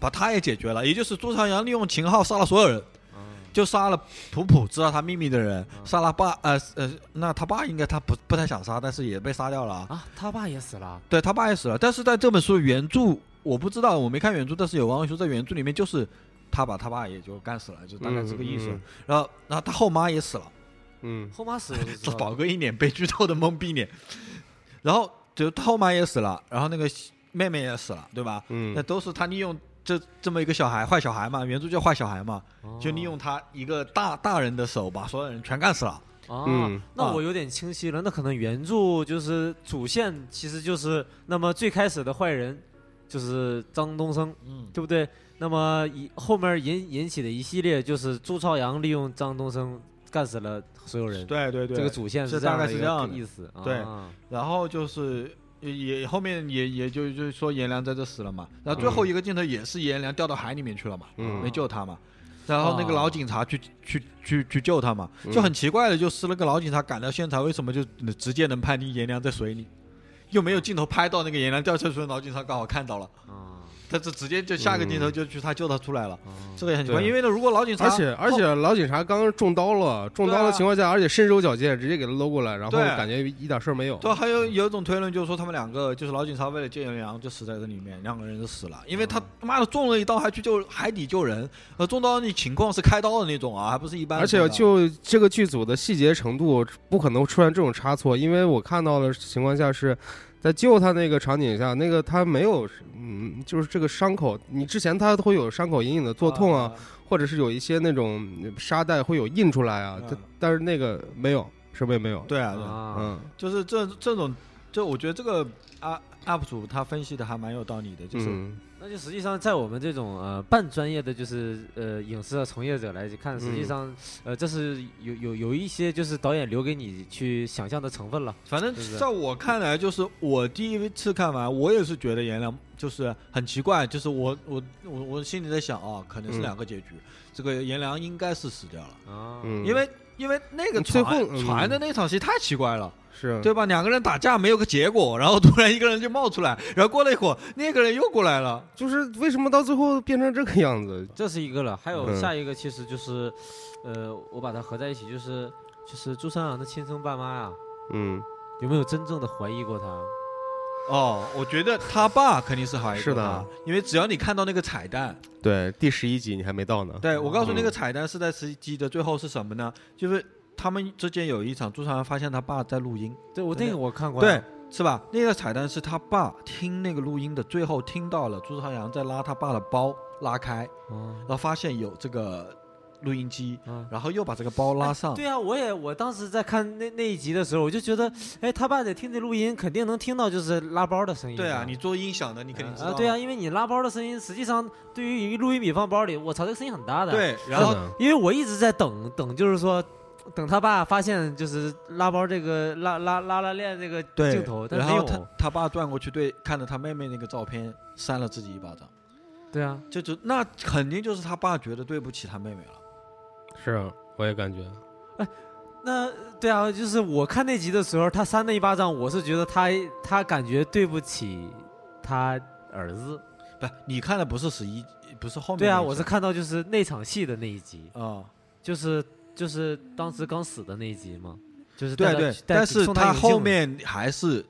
Speaker 3: 把他也解决了，也就是朱朝阳利用秦昊杀了所有人。
Speaker 2: 啊
Speaker 3: 就杀了普普知道他秘密的人，
Speaker 2: 嗯
Speaker 3: 杀了爸呃呃，那他爸应该他不不太想杀，但是也被杀掉了啊。
Speaker 2: 啊，他爸也死了。
Speaker 3: 对他爸也死了，但是在这本书原著我不知道，我没看原著，但是有网友说在原著里面就是他把他爸也就干死了，就大概这个意思。
Speaker 1: 嗯
Speaker 3: 然后然后他后妈也死了，
Speaker 1: 嗯
Speaker 2: 后妈死我就知
Speaker 3: 这。宝哥一脸被剧透的懵逼脸。然后就他后妈也死了，然后那个妹妹也死了，对吧？
Speaker 1: 嗯
Speaker 3: 那都是他利用这这么一个小孩坏小孩嘛，原著叫坏小孩嘛，
Speaker 2: 哦
Speaker 3: 就利用他一个大大人的手把所有人全干死了。
Speaker 2: 啊
Speaker 1: 嗯，
Speaker 3: 啊
Speaker 2: 那我有点清晰了。那可能原著就是主线，其实就是那么最开始的坏人就是张东升，
Speaker 3: 嗯，
Speaker 2: 对不对？那么以后面引引起的一系列就是朱朝阳利用张东升干死了所有人，
Speaker 3: 对对对，
Speaker 2: 这个主线
Speaker 3: 是大概
Speaker 2: 这样的一个
Speaker 3: 是这样的
Speaker 2: 意思。
Speaker 3: 对
Speaker 2: 啊
Speaker 3: 然后就是也也后面也也就就是说颜良在这死了嘛，然后最后一个镜头也是颜良掉到海里面去了嘛，
Speaker 1: 嗯
Speaker 3: 没救他嘛。然后那个老警察去、去去去救他嘛，
Speaker 1: 嗯。
Speaker 3: 就很奇怪的，就是那个老警察赶到现场，为什么就直接能判定颜良在水里，又没有镜头拍到那个颜良掉下去，老警察刚好看到了，
Speaker 2: 啊
Speaker 3: 但是直接就下个镜头就去他救他出来了，
Speaker 2: 啊！
Speaker 3: 这个也很奇怪，因为呢，如果老警察
Speaker 1: 而且而且老警察刚刚中刀了，中刀的情况下，而且身手矫健，直接给他搂过来，然后感觉一点事儿没有。
Speaker 3: 对，还有有一种推论就是说，他们两个就是老警察为了救杨洋就死在这里面，两个人就死了，因为他他妈的中了一刀还去救海底救人，呃，中刀那情况是开刀的那种啊，还不是一般
Speaker 1: 而且。就这个剧组的细节程度，不可能出现这种差错，因为我看到的情况下是在救他那个场景下，那个他没有，嗯，就是这个伤口，你之前他会有伤口隐隐的作痛啊，或者是有一些那种沙袋会有印出来啊，
Speaker 3: 嗯。
Speaker 1: 但但是那个没有，什么也没有？
Speaker 3: 对啊，对啊。
Speaker 2: 啊，
Speaker 1: 嗯，
Speaker 3: 就是这这种，就我觉得这个 UP UP 主他分析的还蛮有道理的，就是、
Speaker 1: 嗯。
Speaker 2: 那就实际上在我们这种呃半专业的就是呃影视的从业者来看，实际
Speaker 1: 嗯。
Speaker 2: 上呃这是有有有一些就是导演留给你去想象的成分了。
Speaker 3: 反正在我看来，就是我第一次看完，我也是觉得颜良就是很奇怪，就是我我我我心里在想啊，可能是
Speaker 1: 嗯。
Speaker 3: 两个结局，这个颜良应该是死掉了，
Speaker 2: 啊，
Speaker 1: 嗯，
Speaker 3: 因为因为那个
Speaker 1: 最
Speaker 3: 船
Speaker 1: 后嗯
Speaker 3: 船的那场戏太奇怪了。
Speaker 1: 是
Speaker 3: 对吧？两个人打架没有个结果，然后突然一个人就冒出来，然后过了一会儿，那个人又过来了。
Speaker 1: 就是为什么到最后变成这个样子？
Speaker 2: 这是一个了，还有
Speaker 1: 嗯
Speaker 2: 下一个其实就是，呃，我把它合在一起，就是就是朱三阳的亲生爸妈呀，
Speaker 1: 嗯，
Speaker 2: 有没有真正的怀疑过他？
Speaker 3: 哦，我觉得他爸肯定是怀疑
Speaker 1: 是的，
Speaker 3: 因为只要你看到那个彩蛋，
Speaker 1: 对，第十一集你还没到呢。
Speaker 3: 对我告诉你，那
Speaker 1: 嗯
Speaker 3: 个彩蛋是在十一集的最后是什么呢？就是他们之间有一场，朱朝阳发现他爸在录音，
Speaker 2: 对我那个我看过，
Speaker 3: 对，，是吧？那个彩蛋是他爸听那个录音的最后听到了朱朝阳在拉他爸的包拉开，
Speaker 2: 嗯
Speaker 3: 然后发现有这个录音机，
Speaker 2: 嗯。
Speaker 3: 然后又把这个包拉上。
Speaker 2: 对啊，我也我当时在看那那一集的时候，我就觉得，哎，他爸在听这录音，肯定能听到就是拉包的声音。
Speaker 3: 对啊，你做音响的，你肯定知道。
Speaker 2: 啊，对啊，，因为你拉包的声音，实际上对于一录音笔放包里，我操，这个声音很大的。，
Speaker 3: 对，然后
Speaker 2: 因为我一直在等等，就是说，等他爸发现就是拉包这个拉拉拉拉链这个
Speaker 3: 对
Speaker 2: 镜头，但没有。
Speaker 3: 然后他他爸转过去对看着他妹妹那个照片，扇了自己一巴掌。
Speaker 2: 对啊，
Speaker 3: 就就那肯定就是他爸觉得对不起他妹妹了。
Speaker 1: 是啊，我也感觉。
Speaker 2: 哎那对啊，就是我看那集的时候，他扇那一巴掌，我是觉得他他感觉对不起他儿子。
Speaker 3: 不，你看的不是十一，不是后面
Speaker 2: 对啊，我是看到就是那场戏的那一集，
Speaker 3: 啊，
Speaker 2: 就是就是当时刚死的那一集嘛，就是
Speaker 3: 对对，但是他后面还是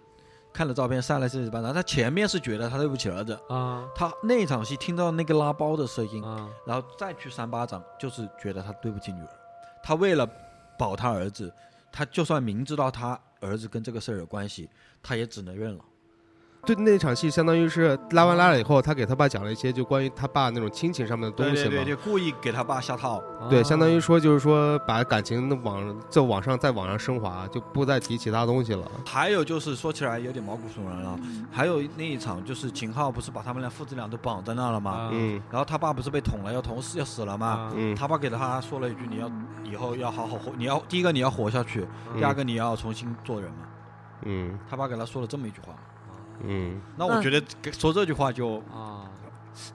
Speaker 3: 看了照片扇了自己一巴掌。他前面是觉得他对不起儿子，
Speaker 2: 啊
Speaker 3: 他那场戏听到那个拉包的声音，
Speaker 2: 啊
Speaker 3: 然后再去扇巴掌，就是觉得他对不起女儿。他为了保他儿子，他就算明知道他儿子跟这个事儿有关系，他也只能认了。
Speaker 1: 对那场戏，相当于是拉完拉了以后，他给他爸讲了一些就关于他爸那种亲情上面的东西嘛。
Speaker 3: 对对对，就故意给他爸下套。
Speaker 1: 对，相当于
Speaker 2: 啊
Speaker 1: 说就是说把感情往就往上再往上升华，就不再提其他东西了。
Speaker 3: 还有就是说起来有点毛骨悚然了，
Speaker 2: 嗯
Speaker 3: 还有那一场就是秦昊不是把他们俩父子俩都绑在那了吗？
Speaker 2: 啊
Speaker 1: 嗯
Speaker 3: 然后他爸不是被捅了，要捅死要死了吗？
Speaker 2: 啊
Speaker 1: 嗯，
Speaker 3: 他爸给他说了一句：“你要以后要好好活，你要第一个你要活下去，第二个你要重新做人嘛。
Speaker 1: 嗯
Speaker 3: 他爸给他说了这么一句话，
Speaker 1: 嗯
Speaker 2: 那
Speaker 3: 那我觉得说这句话就
Speaker 2: 啊。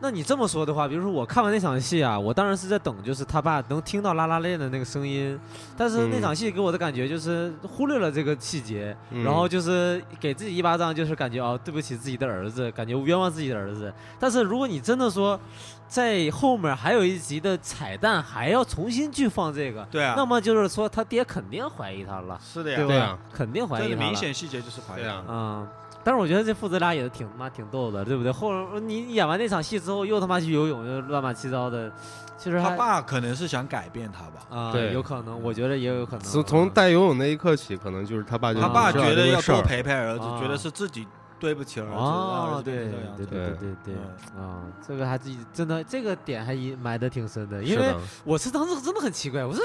Speaker 2: 那你这么说的话，比如说我看完那场戏啊，我当然是在等，就是他爸能听到拉拉链的那个声音，但是那
Speaker 1: 嗯
Speaker 2: 场戏给我的感觉就是忽略了这个细节，
Speaker 1: 嗯
Speaker 2: 然后就是给自己一巴掌，就是感觉哦，对不起自己的儿子，感觉冤枉自己的儿子。但是如果你真的说，在后面还有一集的彩蛋还要重新去放这个，
Speaker 3: 对啊
Speaker 2: 那么就是说他爹肯定怀疑他了，
Speaker 3: 是的呀，
Speaker 2: 对吧？
Speaker 1: 对啊
Speaker 2: 肯定怀疑他了。
Speaker 3: 明显细节就是怀疑
Speaker 1: 啊
Speaker 2: 嗯，但是我觉得这父子俩也是挺妈挺逗的，对不对？后你你演完那场戏之后，又他妈去游泳，又乱七八糟的，其实
Speaker 3: 他爸可能是想改变他吧，
Speaker 2: 啊、
Speaker 1: 对
Speaker 2: 有可能，我觉得也有可能。
Speaker 1: 从从带游泳那一刻起，可能就是他爸就
Speaker 3: 他爸觉得要多陪陪儿子，
Speaker 2: 啊
Speaker 3: 觉得是自己对不起儿子，让
Speaker 2: 哦
Speaker 3: 儿，子变
Speaker 2: 对。对对对对
Speaker 3: 嗯
Speaker 2: 啊，这个还自己真的这个点还隐埋的挺深的，因为，我是当时真的很奇怪，我说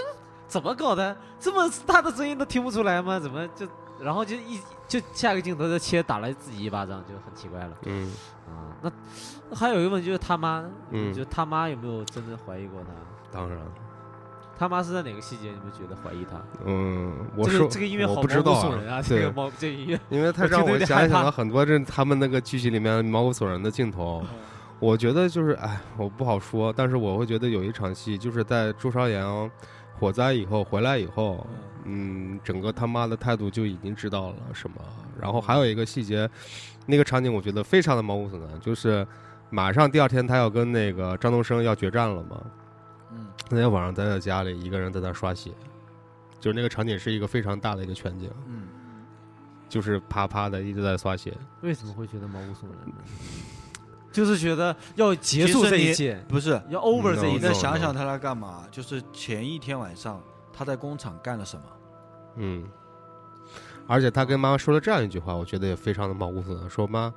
Speaker 2: 怎么搞的，这么大的声音都听不出来吗？怎么就然后就一就下一个镜头就切打了自己一巴掌，就很奇怪了
Speaker 1: 嗯
Speaker 2: 啊。那那还有一个问题就是他妈，
Speaker 1: 嗯
Speaker 2: 就他妈有没有真的怀疑过他？
Speaker 1: 当然，
Speaker 2: 他妈是在哪个细节你们觉得怀疑他？
Speaker 1: 嗯，我
Speaker 2: 这
Speaker 1: 说
Speaker 2: 个这个音乐好毛骨悚人啊！这个毛这个音乐
Speaker 1: 因为他让我
Speaker 2: 得有点害怕
Speaker 1: 想起了很多这他们那个剧情里面毛骨悚然的镜头。我觉得就是，哎，我不好说，但是我会觉得有一场戏，就是在朱朝阳火灾以后回来以后，嗯，整个他妈的态度就已经知道了什么。然后还有一个细节，那个场景我觉得非常的毛骨悚然，就是马上第二天他要跟那个张东升要决战了嘛，
Speaker 3: 嗯，
Speaker 1: 那天晚上待在家里一个人在那刷血，就是那个场景是一个非常大的一个全景，
Speaker 3: 嗯，
Speaker 1: 就是啪啪的一直在刷血。
Speaker 2: 为什么会觉得毛骨悚然呢？就是觉得要结束这一切，
Speaker 3: 不是，
Speaker 2: 要 over 这一切
Speaker 3: 再想想他来干嘛？就是前一天晚上他在工厂干了什么？
Speaker 1: 嗯，而且他跟妈妈说了这样一句话，我觉得也非常的毛骨悚然，说妈，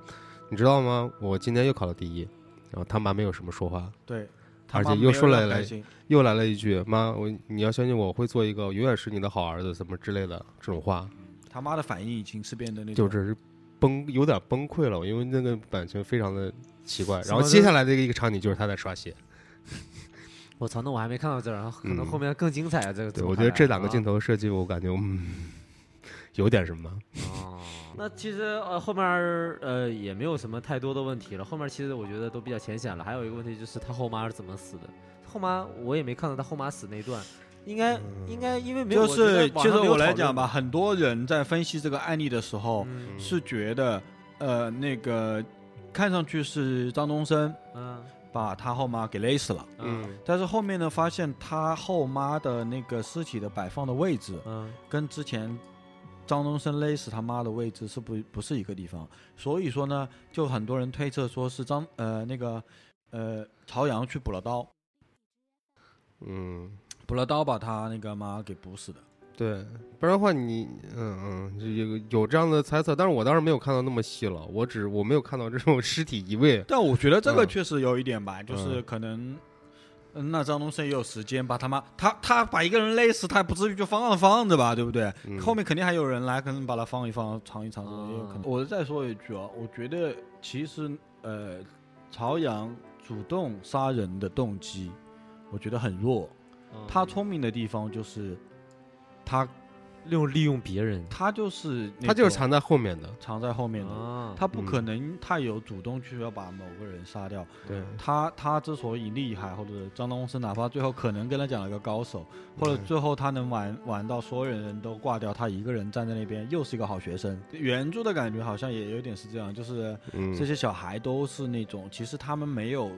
Speaker 1: 你知道吗？我今天又考了第一。然后他妈没有什么说话，
Speaker 3: 对，
Speaker 1: 而且又说了又来了一句妈，我你要相信我会做一个永远是你的好儿子，什么之类的这种话，
Speaker 3: 他妈的反应已经是变得那种，
Speaker 1: 就是崩有点崩溃了，因为那个版权非常的奇怪。然后接下来的一个场景就是他在刷血，
Speaker 2: 我操，那我还没看到这儿，然后可能
Speaker 1: 嗯
Speaker 2: 后面更精彩啊！这个
Speaker 1: 对我觉得这两个镜
Speaker 2: 头。
Speaker 1: 设计，我感觉嗯有点什么。
Speaker 2: 哦，那其实呃后面呃也没有什么太多的问题了，后面其实我觉得都比较浅显了。还有一个问题就是他后妈是怎么死的？后妈我也没看到他后妈死那段，应该、应该因为没有
Speaker 3: 就是其实我来讲
Speaker 2: 吧，
Speaker 3: 吧，很多人在分析这个案例的时候，
Speaker 2: 嗯
Speaker 3: 是觉得呃那个看上去是张东升
Speaker 2: 嗯
Speaker 3: 把他后妈给勒死了。
Speaker 2: 嗯
Speaker 3: 但是后面呢，发现他后妈的那个尸体的摆放的位置
Speaker 2: 嗯
Speaker 3: 跟之前张东升勒死他妈的位置是不不是一个地方，所以说呢，就很多人推测说是张呃那个呃朝阳去补了刀，
Speaker 1: 嗯，
Speaker 3: 补了刀把他那个妈给补死的。
Speaker 1: 对，不然的话你，嗯嗯，就有有这样的猜测，但是我当时没有看到那么细了，我只我没有看到这种尸体移位，
Speaker 3: 但我觉得这个
Speaker 1: 嗯
Speaker 3: 确实有一点吧，就是
Speaker 1: 嗯
Speaker 3: 可能。嗯那张东升也有时间把他妈他他把一个人勒死，他也不至于就放着放着吧，对不对？
Speaker 1: 嗯
Speaker 3: 后面肯定还有人来，可能把他放一放，尝一尝，
Speaker 2: 啊
Speaker 3: 也有可能。我再说一句啊，我觉得其实呃，朝阳主动杀人的动机，我觉得很弱。
Speaker 2: 嗯
Speaker 3: 他聪明的地方就是，他
Speaker 2: 用利用别人。
Speaker 3: 他就是
Speaker 1: 他就是藏在后面的，
Speaker 3: 藏在后面的，
Speaker 2: 啊，
Speaker 3: 他不可能太有主动去要把某个人杀掉。
Speaker 1: 对，
Speaker 3: 他他之所以厉害，或者张东升哪怕最后可能跟他讲了个高手，或者
Speaker 1: 嗯
Speaker 3: 最后他能玩玩到所有人都挂掉，他一个人站在那边又是一个好学生。原著的感觉好像也有点是这样，就是
Speaker 1: 嗯，
Speaker 3: 这些小孩都是那种，其实他们没有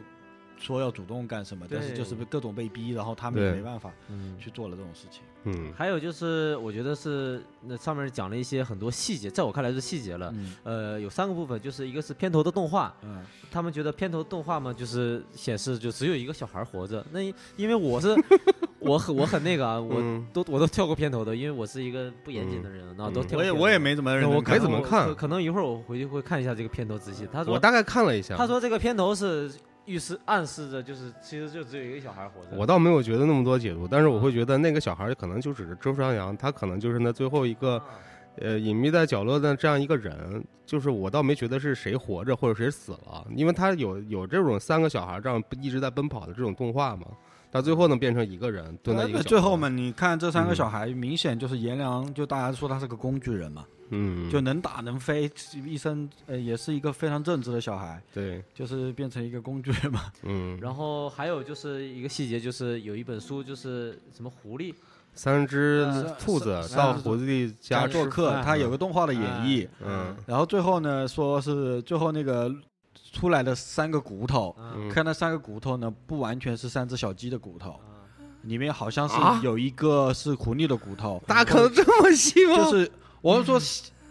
Speaker 3: 说要主动干什么，但是就是被各种被逼，然后他们也没办法
Speaker 2: 嗯。
Speaker 3: 去做了这种事情。
Speaker 1: 嗯，
Speaker 2: 还有就是，我觉得是那上面讲了一些很多细节，在我看来是细节了。
Speaker 3: 嗯
Speaker 2: 呃，有三个部分，就是一个是片头的动画，
Speaker 3: 嗯
Speaker 2: 他们觉得片头动画嘛，就是显示就只有一个小孩活着。那因为我是 我很我很那个啊，我
Speaker 1: 嗯
Speaker 2: 都我都跳过片头的，因为我是一个不严谨的人，然后都
Speaker 1: 嗯
Speaker 2: 跳过。
Speaker 3: 我也我也没怎么认
Speaker 2: 我
Speaker 3: 真看
Speaker 1: 没怎么看
Speaker 2: 可可能一会儿我回去会看一下这个片头仔细。他说
Speaker 1: 我大概看了一下，
Speaker 2: 他说这个片头是预示暗示着就是其实就只有一个小孩活着。
Speaker 1: 我倒没有觉得那么多解读，但是我会觉得那个小孩可能就只是周朝阳，他可能就是那最后一个呃隐秘在角落的这样一个人，就是我倒没觉得是谁活着或者谁死了，因为他有有这种三个小孩这样一直在奔跑的这种动画嘛，到最后能变成一个人蹲在一个
Speaker 3: 最后嘛，，你看这三个
Speaker 1: 嗯
Speaker 3: 小孩，明显就是颜良，就大家说他是个工具人嘛，
Speaker 1: 嗯，
Speaker 3: 就能打能飞，一生呃也是一个非常正直的小孩，
Speaker 1: 对，
Speaker 3: 就是变成一个工具人嘛。
Speaker 1: 嗯，
Speaker 2: 然后还有就是一个细节，就是有一本书，就是什么狐狸，
Speaker 1: 三只
Speaker 3: 呃
Speaker 1: 兔子到狐狸家
Speaker 3: 家做客，
Speaker 2: 饭
Speaker 3: 他有个动画的演绎，
Speaker 1: 嗯。
Speaker 3: 然后最后呢说是最后那个出来的三个骨头，看那三个骨头呢不完全是三只小鸡的骨头，
Speaker 2: 啊
Speaker 3: 里面好像是
Speaker 1: 啊？
Speaker 3: 有一个是狐狸的骨头，
Speaker 1: 大家看的这么细吗？
Speaker 3: 就是我是说。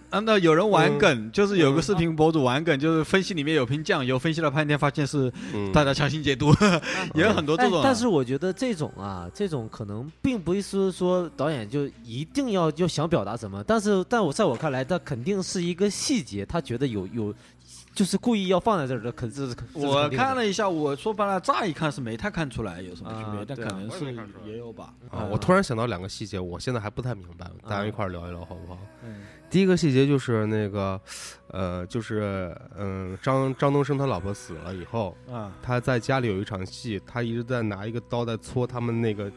Speaker 3: 啊，那有人玩
Speaker 1: 嗯。
Speaker 3: 梗，就是有个视频博主玩梗，就是分析里面有瓶酱油，分析了半天，发现是
Speaker 1: 嗯。
Speaker 3: 大家强行解读，也有很多这种。
Speaker 2: 但是我觉得这种啊，这种可能并不是说导演就一定要就想表达什么，但是但我在我看来，他肯定是一个细节，他觉得有有，就是故意要放在这儿的，可是是
Speaker 3: 我看了一下，我说白了，乍一看是没太看出来有什么区别，但可能是
Speaker 1: 也
Speaker 3: 有吧。
Speaker 1: 啊，
Speaker 2: 嗯
Speaker 1: 我突然想到两个细节，我现在还不太明白，大家一块儿聊一聊好不好？
Speaker 3: 嗯。
Speaker 1: 第一个细节就是那个，呃，就是嗯、张张东升他老婆死了以后，
Speaker 3: 啊，
Speaker 1: 他在家里有一场戏，他一直在拿一个刀在戳他们那个，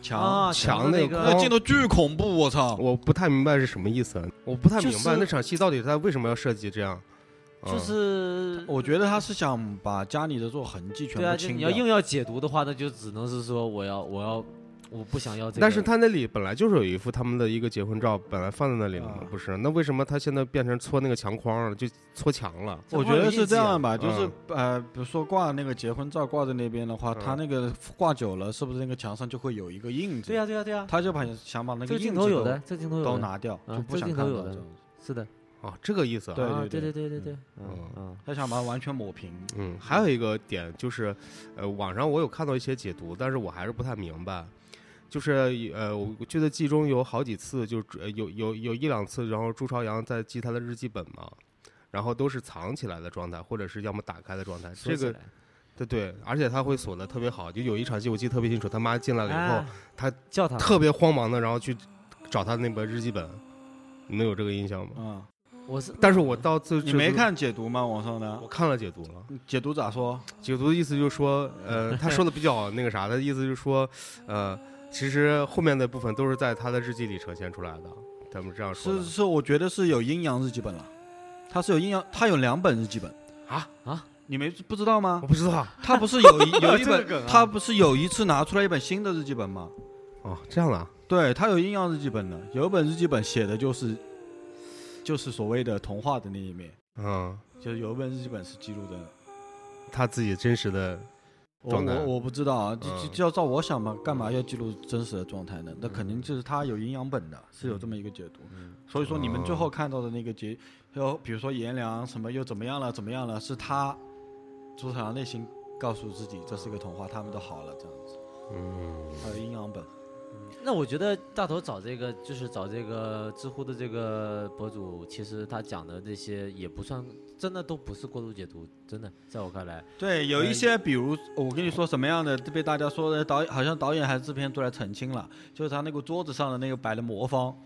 Speaker 3: 墙
Speaker 2: 啊
Speaker 1: 墙那个
Speaker 2: 那个
Speaker 3: 镜头巨恐怖，我操！
Speaker 1: 我不太明白是什么意思，我不太明白
Speaker 2: 就是
Speaker 1: 那场戏到底他为什么要设计这样，
Speaker 2: 就
Speaker 1: 嗯
Speaker 2: 是
Speaker 3: 我觉得他是想把家里的这种痕迹全
Speaker 2: 对啊，
Speaker 3: 部清掉。
Speaker 2: 就你要硬要解读的话，那就只能是说我要我要我不想要这个，
Speaker 1: 但是他那里本来就是有一幅他们的一个结婚照，本来放在那里了嘛
Speaker 3: 啊，
Speaker 1: 不是？那为什么他现在变成搓那个墙框了，就搓墙了？
Speaker 3: 我觉得是这样吧，就是呃，比如说挂那个结婚照挂在那边的话，
Speaker 1: 嗯
Speaker 3: 他那个挂久了，是不是那个墙上就会有一个印子？
Speaker 2: 对呀、对呀、对呀、
Speaker 3: 他就把想把那
Speaker 2: 这个
Speaker 3: 个印子都
Speaker 2: 镜头有的，这个镜头有的
Speaker 3: 都拿掉，
Speaker 2: 啊
Speaker 3: 就不
Speaker 2: 这
Speaker 3: 想
Speaker 2: 镜头有的
Speaker 3: 看到这种。
Speaker 2: 是的，
Speaker 1: 啊，这个意思啊。
Speaker 3: 对
Speaker 2: 啊
Speaker 3: 对
Speaker 2: 对对对对对，
Speaker 1: 嗯
Speaker 2: 嗯嗯
Speaker 3: 他想把它完全抹平。
Speaker 1: 嗯，还有一个点就是，呃，网上我有看到一些解读，但是我还是不太明白。就是呃，我记得记中有好几次，就呃有有有一两次，然后朱朝阳在记他的日记本嘛，然后都是藏起来的状态，或者是要么打开的状态。这个对对，而且他会锁的特别好。就有一场戏我记得特别清楚，他妈进来了以后，
Speaker 2: 哎
Speaker 1: 他
Speaker 2: 叫他
Speaker 1: 特别慌忙的，然后去找他那本日记本。你们有这个印象吗？
Speaker 3: 嗯，
Speaker 2: 我是，
Speaker 1: 但是我到最
Speaker 3: 你没，看解读吗？网上的
Speaker 1: 我看了解读了。
Speaker 3: 解读咋说？
Speaker 1: 解读的意思就是说，呃，他说的比较那个啥，他的意思就是说，呃，其实后面的部分都是在他的日记里呈现出来的。咱们这样说
Speaker 3: 是是，我觉得是有阴阳日记本了，他是有阴阳，他有两本日记本
Speaker 1: 啊
Speaker 2: 啊，
Speaker 3: 你没不知道吗
Speaker 1: 我？不知道
Speaker 3: 他不是有一 有一本他不是有一次拿出来一本新的日记本吗？
Speaker 1: 哦，这样的啊，
Speaker 3: 对他有阴阳日记本的，有一本日记本写的就是就是所谓的童话的那一面，
Speaker 1: 嗯，
Speaker 3: 就是有一本日记本是记录的，
Speaker 1: 他自己真实的
Speaker 3: 我
Speaker 1: 状态
Speaker 3: 我我不知道啊，就就
Speaker 1: 嗯。
Speaker 3: 就要照我想嘛，干嘛要记录真实的状态呢？那肯定就是他有阴阳本的，是有这么一个解读。所以说你们最后看到的那个结，又比如说颜良什么又怎么样了，怎么样了，是他朱朝阳内心告诉自己这是个童话，他们都好了这样子。
Speaker 1: 嗯，
Speaker 3: 还有阴阳本，
Speaker 2: 那我觉得大头找这个就是找这个知乎的这个博主，其实他讲的这些也不算，真的都不是过度解读，真的，在我看来，
Speaker 3: 对，有一些比如我跟你说什么样的被大家说的导演，好像导演还是制片都来澄清了，就是他那个桌子上的那个摆的魔方。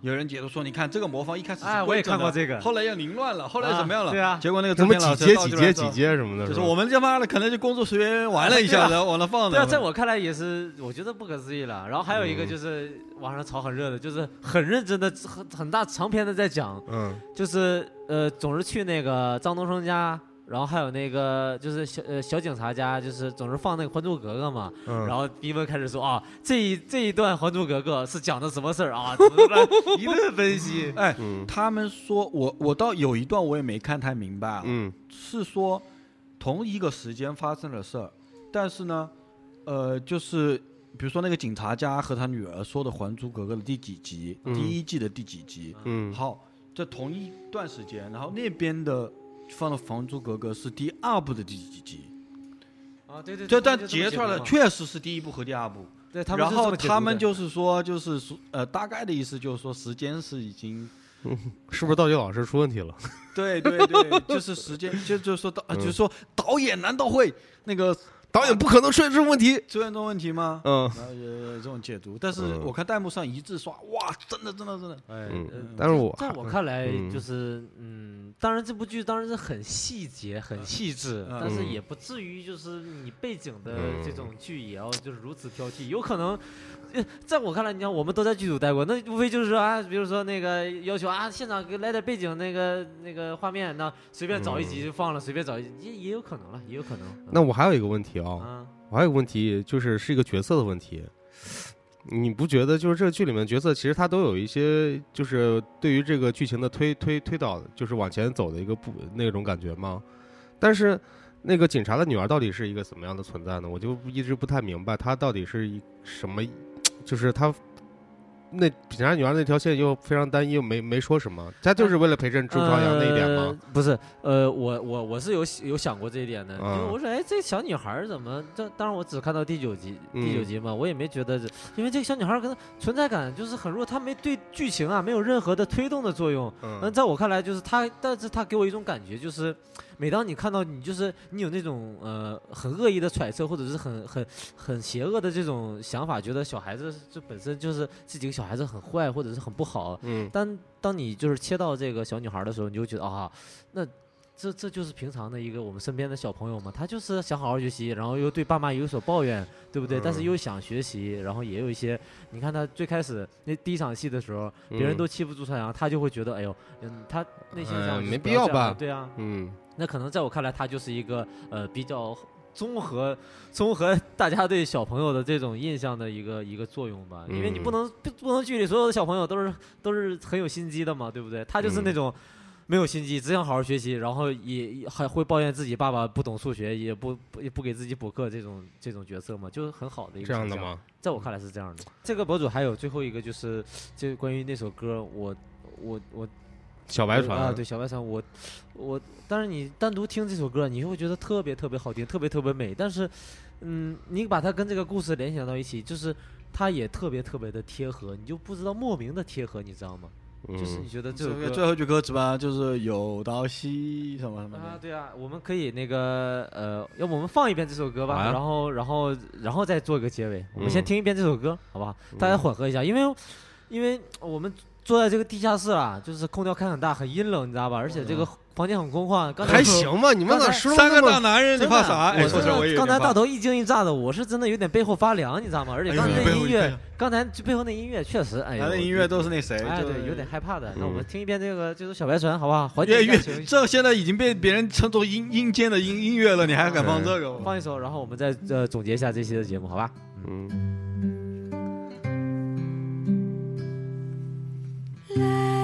Speaker 3: 有人解读说，你看这个魔方一开始是
Speaker 2: 哎我也看过这个
Speaker 3: 后来又凌乱了，后来怎么样了？
Speaker 2: 对啊
Speaker 3: 结果那个
Speaker 1: 怎么几阶几阶几阶什么的，
Speaker 3: 就是我们他妈的可能就工作随缘玩了一下子，往那放的。
Speaker 2: 对啊，在我看来也是，我觉得不可思议了。然后还有一个
Speaker 1: 嗯
Speaker 2: 就是网上炒很热的，就是很认真的、很很大长篇的在讲，
Speaker 1: 嗯
Speaker 2: 就是呃，总是去那个张东升家，然后还有那个就是小呃小警察家，就是总是放那个《还珠格格》嘛。
Speaker 1: 嗯，
Speaker 2: 然后逼问开始说啊，这一这一段《还珠格格》是讲的什么事儿啊？怎么怎么着一顿分析。
Speaker 3: 哎，
Speaker 1: 嗯
Speaker 3: 他们说我我倒有一段我也没看太明白啊，
Speaker 1: 嗯
Speaker 3: 是说同一个时间发生的事儿，但是呢，呃，就是比如说那个警察家和他女儿说的《还珠格格》的第几集，
Speaker 1: 嗯
Speaker 3: 第一季的第几集，
Speaker 1: 嗯
Speaker 3: 好，这同一段时间，然后那边的放的《还珠格格》是第二部的第几集，
Speaker 2: 啊，对对
Speaker 3: 对但
Speaker 2: 他们就这么
Speaker 3: 截出来了，确实是第一部和第二部。
Speaker 2: 对他们
Speaker 3: 然后他们就是说，就是说，呃，大概的意思就是说，时间是已经，
Speaker 1: 是不是道具老师出问题了？
Speaker 3: 对对对，就是时间，就就是说导，
Speaker 1: 嗯
Speaker 3: 就是说导演难道会那个
Speaker 1: 导演不可能出现这种问题。
Speaker 3: 出现这种问题吗？
Speaker 1: 嗯
Speaker 3: 然后有有这种解读，但是
Speaker 1: 嗯
Speaker 3: 我看弹幕上一致刷，哇，真的真的真的，
Speaker 2: 哎，
Speaker 1: 但是我
Speaker 2: 在我看来
Speaker 1: 嗯
Speaker 2: 就是嗯，当然这部剧当然是很细节、很细致，
Speaker 3: 嗯
Speaker 2: 但是
Speaker 1: 嗯
Speaker 2: 也不至于就是你背景的
Speaker 1: 嗯
Speaker 2: 这种剧也要就是如此挑剔，有可能。呃 在我看来，你看我们都在剧组待过，那无非就是说啊，比如说那个要求啊，现场给来点背景那个那个画面，那随便找一集就放了，随便找一集也也有可能了，也有可能。
Speaker 1: 那我还有一个问题啊，
Speaker 2: 啊，
Speaker 1: 我还有一个问题，就是是一个角色的问题。你不觉得就是这个剧里面角色其实他都有一些就是对于这个剧情的推推推导，就是往前走的一个不那种感觉吗？但是那个警察的女儿到底是一个什么样的存在呢？我就一直不太明白，她到底是一什么，就是他那警察女儿那条线又非常单一，又没没说什么，他就是为了陪衬朱朝阳那一点吗？
Speaker 2: 呃？不是，呃，我我我是有有想过这一点的，
Speaker 1: 嗯
Speaker 2: 因为我说，哎，这小女孩怎么？这当然我只看到第九集，第九
Speaker 1: 嗯
Speaker 2: 集嘛，我也没觉得这，因为这个小女孩儿可能存在感就是很弱，她没对剧情啊没有任何的推动的作用。那
Speaker 1: 嗯
Speaker 2: 在我看来，就是她，但是她给我一种感觉，就是每当你看到你就是你有那种呃很恶意的揣测，或者是很很很邪恶的这种想法，觉得小孩子这本身就是这几个小孩子很坏，或者是很不好，
Speaker 1: 嗯。
Speaker 2: 当当你就是切到这个小女孩的时候，你就觉得啊，那这这就是平常的一个我们身边的小朋友嘛，他就是想好好学习，然后又对爸妈有所抱怨，对不对？但是
Speaker 1: 嗯。
Speaker 2: 又想学习，然后也有一些，你看他最开始那第一场戏的时候，别人
Speaker 1: 嗯。
Speaker 2: 都欺负朱朝阳，他就会觉得，哎呦，嗯，他内心
Speaker 1: 哎
Speaker 2: 想就是
Speaker 1: 没必要吧
Speaker 2: 对啊，
Speaker 1: 嗯
Speaker 2: 那可能在我看来，他就是一个呃比较综合综合大家对小朋友的这种印象的一个一个作用吧。因为你不
Speaker 1: 嗯
Speaker 2: 能不不能剧里所有的小朋友都是都是很有心机的嘛，对不对？他就是那
Speaker 1: 嗯
Speaker 2: 种。没有心机，只想好好学习，然后也也还会抱怨自己爸爸不懂数学，也不不也不给自己补课，这种这种角色嘛，就是很好的一个？
Speaker 1: 这样的吗？
Speaker 2: 在我看来是这样的。这个博主还有最后一个就是，就关于那首歌，我我我
Speaker 1: 小白船
Speaker 2: 啊，对小白船，我我，但是你单独听这首歌，你会觉得特别特别好听，特别特别美。但是，嗯，你把它跟这个故事联想到一起，就是它也特别特别的贴合，你就不知道莫名的贴合，你知道吗？就是
Speaker 1: 嗯
Speaker 2: 你觉得这首歌
Speaker 3: 这个最后一句歌词吧，就是有道西什么什么
Speaker 2: 啊，对啊，我们可以那个呃，要不我们放一遍这首歌吧，然后然后然后再做一个结尾。我们先
Speaker 1: 嗯
Speaker 2: 听一遍这首歌，好不好？大家混合一下，因为因为我们坐在这个地下室啊，就是空调开很大，很阴冷，你知道吧？而且这个房间很空旷。刚才
Speaker 1: 还行吧？你们咋说
Speaker 3: 三个大
Speaker 1: 那么
Speaker 3: 男人，你怕啥？哎，
Speaker 2: 我
Speaker 3: 说实话，我也
Speaker 2: 刚才大头一惊一乍的，我是真的有点背后发凉，你知道吗？而且刚才那音乐，刚才背后那音乐确实，哎呦，
Speaker 3: 他的音乐都是那谁，
Speaker 2: 哎，对，有点害怕的。那我们
Speaker 1: 嗯
Speaker 2: 听一遍这个这首小白船，好不好？缓解
Speaker 3: 越越
Speaker 2: 一下情绪。
Speaker 3: 这现在已经被别人称作阴阴间的音音乐了，你还敢放这个？
Speaker 2: 放一首，然后我们再呃总结一下这期的节目，好吧？
Speaker 1: 嗯
Speaker 5: light.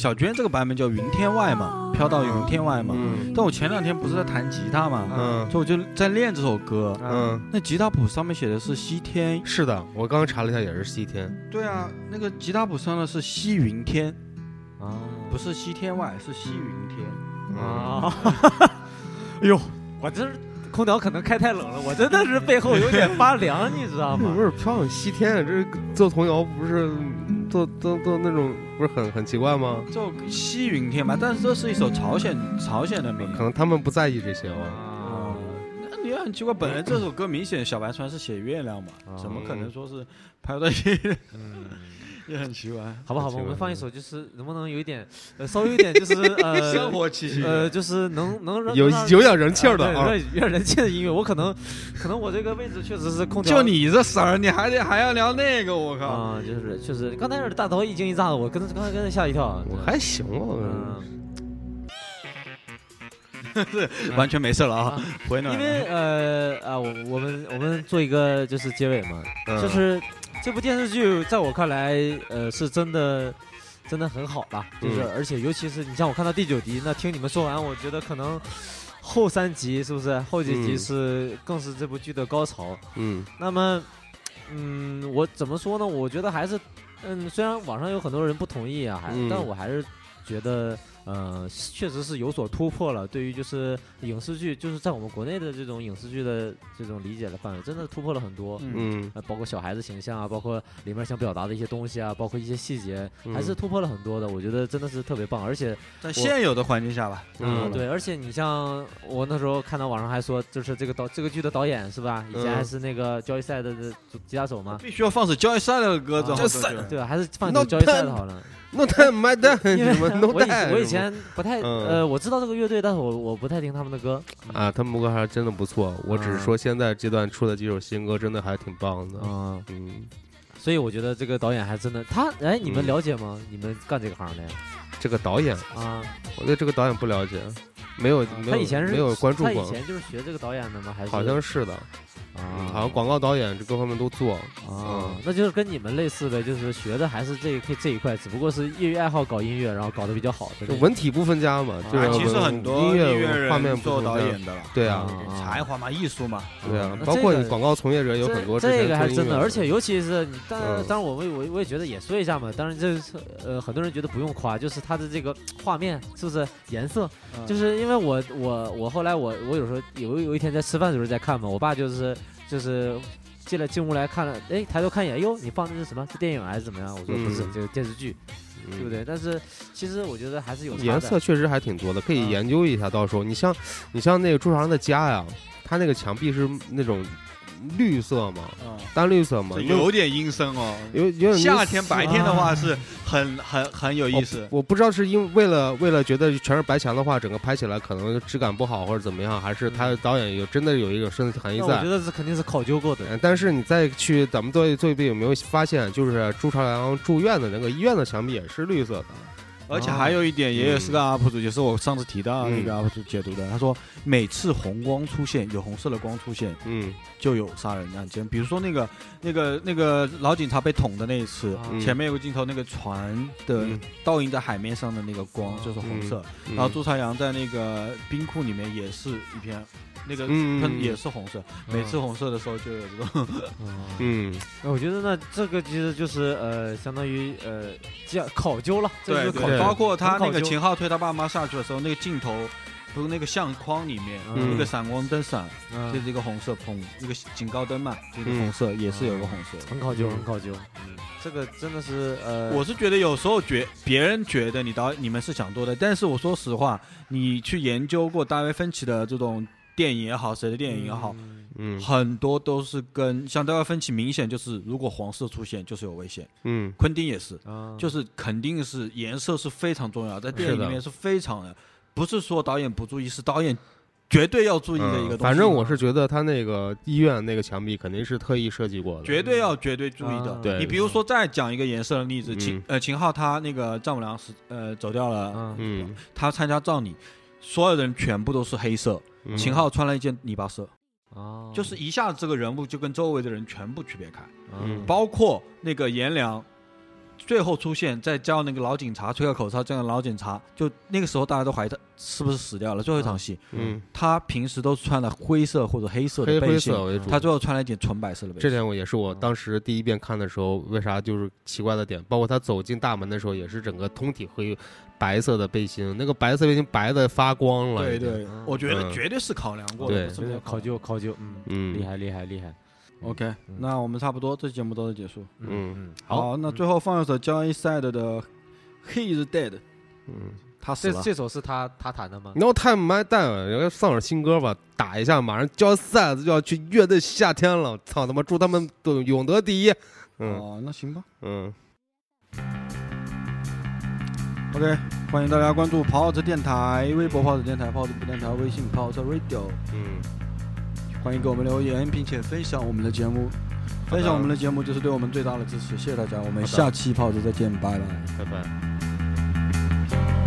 Speaker 5: 小
Speaker 3: 娟这个版本叫云天外嘛，飘到云天外嘛。
Speaker 1: 嗯
Speaker 3: 但我前两天不是在弹吉他嘛，
Speaker 1: 嗯
Speaker 3: 所以我就在练这首歌。
Speaker 1: 嗯，
Speaker 3: 那吉他谱上面写的是西天，
Speaker 1: 是的，我刚刚查了一下，也是西天。
Speaker 3: 对啊，那个吉他谱上的是西云天，
Speaker 2: 啊
Speaker 3: 不是西天外，是西云天。
Speaker 1: 嗯
Speaker 2: 啊！哎呦，我这空调可能开太冷了，我真的是背后有点发凉，你知道吗
Speaker 1: 不？是飘往西天，啊这做童谣不是做做做那种不是很很奇怪吗？
Speaker 3: 就西云天吧，但是这是一首朝鲜朝鲜的民
Speaker 1: 可能他们不在意这些哦。
Speaker 2: 啊，
Speaker 3: 那你也很奇怪，本来这首歌明显小白船是写月亮嘛，
Speaker 2: 啊
Speaker 3: 怎么可能说是拍到西？
Speaker 2: 嗯。
Speaker 3: 也很奇怪。
Speaker 2: 好吧，好吧，我们放一首，就是能不能有一点，呃，稍微有一点，就是 呃，
Speaker 3: 生活气息
Speaker 2: 呃，就是能能让
Speaker 1: 有有点人气儿的
Speaker 2: 啊，有点人气的音乐。我可能，可能我这个位置确实是空调。
Speaker 3: 就你这色儿，你还得还要聊那个，我靠！
Speaker 2: 啊，就是确实，刚才大头一惊一乍的，我跟刚才跟他吓一跳。啊
Speaker 1: 我还行啊，
Speaker 2: 嗯，
Speaker 3: 完全没事了啊，回暖。
Speaker 2: 因为呃啊，我我们我们做一个就是结尾嘛，
Speaker 1: 嗯
Speaker 2: 就是这部电视剧在我看来，呃，是真的。真的很好吧，就是、
Speaker 1: 嗯
Speaker 2: 而且尤其是你像我看到第九集，那听你们说完，我觉得可能后三集是不是后几集
Speaker 1: 嗯
Speaker 2: 是、更是这部剧的高潮。
Speaker 1: 嗯
Speaker 2: 那么，嗯，我怎么说呢？我觉得还是，嗯，虽然网上有很多人不同意啊，还，
Speaker 1: 嗯
Speaker 2: 但我还是觉得，呃，确实是有所突破了。对于就是影视剧，就是在我们国内的这种影视剧的这种理解的范围，真的突破了很多。
Speaker 3: 嗯
Speaker 2: 包括小孩子形象啊，包括里面想表达的一些东西啊，包括一些细节，还是
Speaker 1: 嗯
Speaker 2: 突破了很多的。我觉得真的是特别棒，而且
Speaker 3: 在现有的环境下吧，
Speaker 1: 嗯
Speaker 2: 对，而且你像我那时候看到网上还说，就是这个导这个剧的导演是吧？以前还
Speaker 1: 嗯
Speaker 2: 是那个交易赛的的吉他手嘛，
Speaker 3: 必须要放首交易赛的歌，
Speaker 2: 啊
Speaker 3: 这
Speaker 1: 交易赛
Speaker 2: 对吧？还是放首交易赛的好了。
Speaker 1: ，No time my time，
Speaker 2: 因为
Speaker 1: 什么 No time，
Speaker 2: 我以前不太
Speaker 1: 嗯
Speaker 2: 呃，我知道这个乐队，但是我我不太听他们的歌
Speaker 1: 啊，他们歌还真的不错。我只是说现在阶段出的几首新歌真的还挺棒的。
Speaker 2: 啊，
Speaker 1: 嗯，
Speaker 2: 所以我觉得这个导演还真的他哎，你们
Speaker 1: 嗯
Speaker 2: 了解吗？你们干这个行的呀？
Speaker 1: 这个导演，
Speaker 2: 啊，
Speaker 1: 我对这个导演不了解，没有没有
Speaker 2: 他以前是
Speaker 1: 没有关注
Speaker 2: 他以，前就是学这个导演的吗？还是
Speaker 1: 好像是的，
Speaker 2: 啊，
Speaker 1: 好像广告导演这各方面都做。
Speaker 2: 啊。
Speaker 1: 嗯，
Speaker 2: 那就是跟你们类似的，就是学的还是这一这一块，只不过是业余爱好搞音乐，然后搞得比较好的
Speaker 1: 就文体不分家嘛，就
Speaker 2: 啊
Speaker 1: 是
Speaker 3: 其实很多
Speaker 1: 音
Speaker 3: 乐
Speaker 1: 乐画面
Speaker 3: 人做
Speaker 1: 不分家。
Speaker 3: 导演的了，
Speaker 1: 对啊，
Speaker 2: 啊。
Speaker 3: 才华嘛，艺术嘛，
Speaker 1: 对啊包括你广告从业者有很多之
Speaker 2: 这个还是真的，而且尤其是你，当然
Speaker 1: 嗯。
Speaker 2: 当然我我我我也觉得也说一下嘛，当然这是呃很多人觉得不用夸，就是他的这个画面是不是颜色，
Speaker 3: 嗯。
Speaker 2: 就是因为我我我后来我我有时候有有一天在吃饭的时候在看嘛，我爸就是就是。进来进屋来看了，哎，抬头看一眼，哟，你放的是什么？是电影还是怎么样？我说不是，
Speaker 1: 嗯
Speaker 2: 这个电视剧，
Speaker 1: 嗯
Speaker 2: 对不对？但是其实我觉得还是有
Speaker 1: 颜色确实还挺多的，可以
Speaker 2: 啊
Speaker 1: 研究一下。到时候你像你像那个朱朝阳的家呀，他那个墙壁是那种绿色嘛，
Speaker 3: 嗯，
Speaker 1: 淡绿色嘛，有
Speaker 3: 有点阴森哦。
Speaker 1: 有有点
Speaker 3: 夏天白天的话
Speaker 2: 啊
Speaker 3: 是很很很有意思
Speaker 1: 哦，我不知道是因为为了为了觉得全是白墙的话，整个拍起来可能质感不好或者怎么样，还是他导演有真的有一种深层含义在
Speaker 2: 我觉。得这肯定是考究过的。
Speaker 1: 嗯但是你再去咱们做一做一遍，有没有发现，就是朱朝阳住院的那个医院的墙壁也是绿色的？
Speaker 3: 而且还有一点，爷爷是个 UP 主，也是我上次提到的那个
Speaker 1: 嗯
Speaker 3: UP 主解读的。他说，每次红光出现，有红色的光出现，
Speaker 1: 嗯
Speaker 3: 就有杀人案件。比如说那个那个那个老警察被捅的那一次，前面有个镜头，那个船的
Speaker 1: 嗯
Speaker 3: 倒映在海面上的那个光就是红色。
Speaker 1: 嗯
Speaker 3: 然后朱朝阳在那个冰库里面也是一片，那个
Speaker 1: 嗯
Speaker 3: 喷也是红色。每次红色的时候就有这种，
Speaker 1: 嗯。
Speaker 2: 那我觉得呢，这个其实就是呃，相当于呃，叫考究了，这就是考。
Speaker 3: 包括他那个秦昊推他爸妈下去的时候，那个镜头。不是那个相框里面，
Speaker 2: 嗯。
Speaker 3: 那个闪光灯闪，
Speaker 2: 嗯。
Speaker 3: 就是一个红色，砰，一个警告灯嘛，这个
Speaker 1: 嗯。
Speaker 3: 红色也是有个红色。
Speaker 2: 很考究，
Speaker 1: 嗯。
Speaker 2: 很考究。嗯，这个真的是呃，
Speaker 3: 我是觉得有时候觉别人觉得你导你们是想多的，但是我说实话，你去研究过大卫芬奇的这种电影也好，谁的电影也好，
Speaker 2: 嗯。
Speaker 1: 嗯
Speaker 3: 很多都是跟像大卫芬奇明显就是如果黄色出现就是有危险，
Speaker 1: 嗯。
Speaker 3: 昆汀也是，
Speaker 2: 啊，
Speaker 3: 就是肯定是颜色是非常重要，在电影里面是非常的，不是说导演不注意，是导演绝对要注意的一个东西。
Speaker 1: 嗯反正我是觉得他那个医院那个墙壁肯定是特意设计过的。
Speaker 3: 绝对要绝对注意的。
Speaker 2: 啊
Speaker 1: 对。
Speaker 3: 你比如说再讲一个颜色的例子，
Speaker 1: 嗯。
Speaker 3: 秦呃秦昊他那个丈母娘是呃走掉了，
Speaker 2: 嗯。
Speaker 1: 嗯，
Speaker 3: 他参加葬礼，所有人全部都是黑色，
Speaker 1: 嗯
Speaker 3: 秦昊穿了一件泥巴色，
Speaker 2: 哦，
Speaker 3: 就是一下子这个人物就跟周围的人全部区别开，
Speaker 2: 嗯
Speaker 3: 包括那个颜良。最后出现，在叫那个老警察吹个口哨，这样老警察就那个时候大家都怀疑他是不是死掉了。最后一场戏，
Speaker 6: 嗯，
Speaker 3: 他平时都是穿的灰色或者黑色
Speaker 6: 黑灰
Speaker 3: 的背心
Speaker 6: 色，为主。
Speaker 3: 他最后穿了一件纯白色的背心。
Speaker 6: 这点我也是我当时第一遍看的时候，为啥就是奇怪的点，包括他走进大门的时候，也是整个通体灰白色的背心，那个白色背心白的发光了。
Speaker 3: 对对，我觉得
Speaker 6: 嗯。
Speaker 3: 绝对是考量过的，
Speaker 6: 对。
Speaker 2: 考究考究，嗯，
Speaker 6: 嗯，
Speaker 2: 厉害厉害厉害
Speaker 3: ，OK，
Speaker 2: 嗯。
Speaker 3: 那我们差不多，这节目到此结束。
Speaker 6: 嗯。
Speaker 2: 嗯，
Speaker 3: 好，那最后放一首 Joy Side 的《He Is Dead》，
Speaker 6: 嗯。
Speaker 3: 他死了。
Speaker 2: 这这首是他他弹的吗
Speaker 6: ？No time my time，人家放首新歌吧，打一下，马上 Joy Side 就要去乐队夏天了，操他妈，祝他们都永得第一。嗯。
Speaker 3: 哦，那行吧。
Speaker 6: 嗯，
Speaker 3: OK，欢迎大家关注跑车电台微博、跑车电台、跑车不电台、微信跑车 Radio，
Speaker 6: 嗯，
Speaker 3: 欢迎给我们留言，并且分享我们的节目。分享我们的节目就是对我们最大的支持，谢谢大家，我们下期跑车再见，拜拜。
Speaker 6: 拜拜。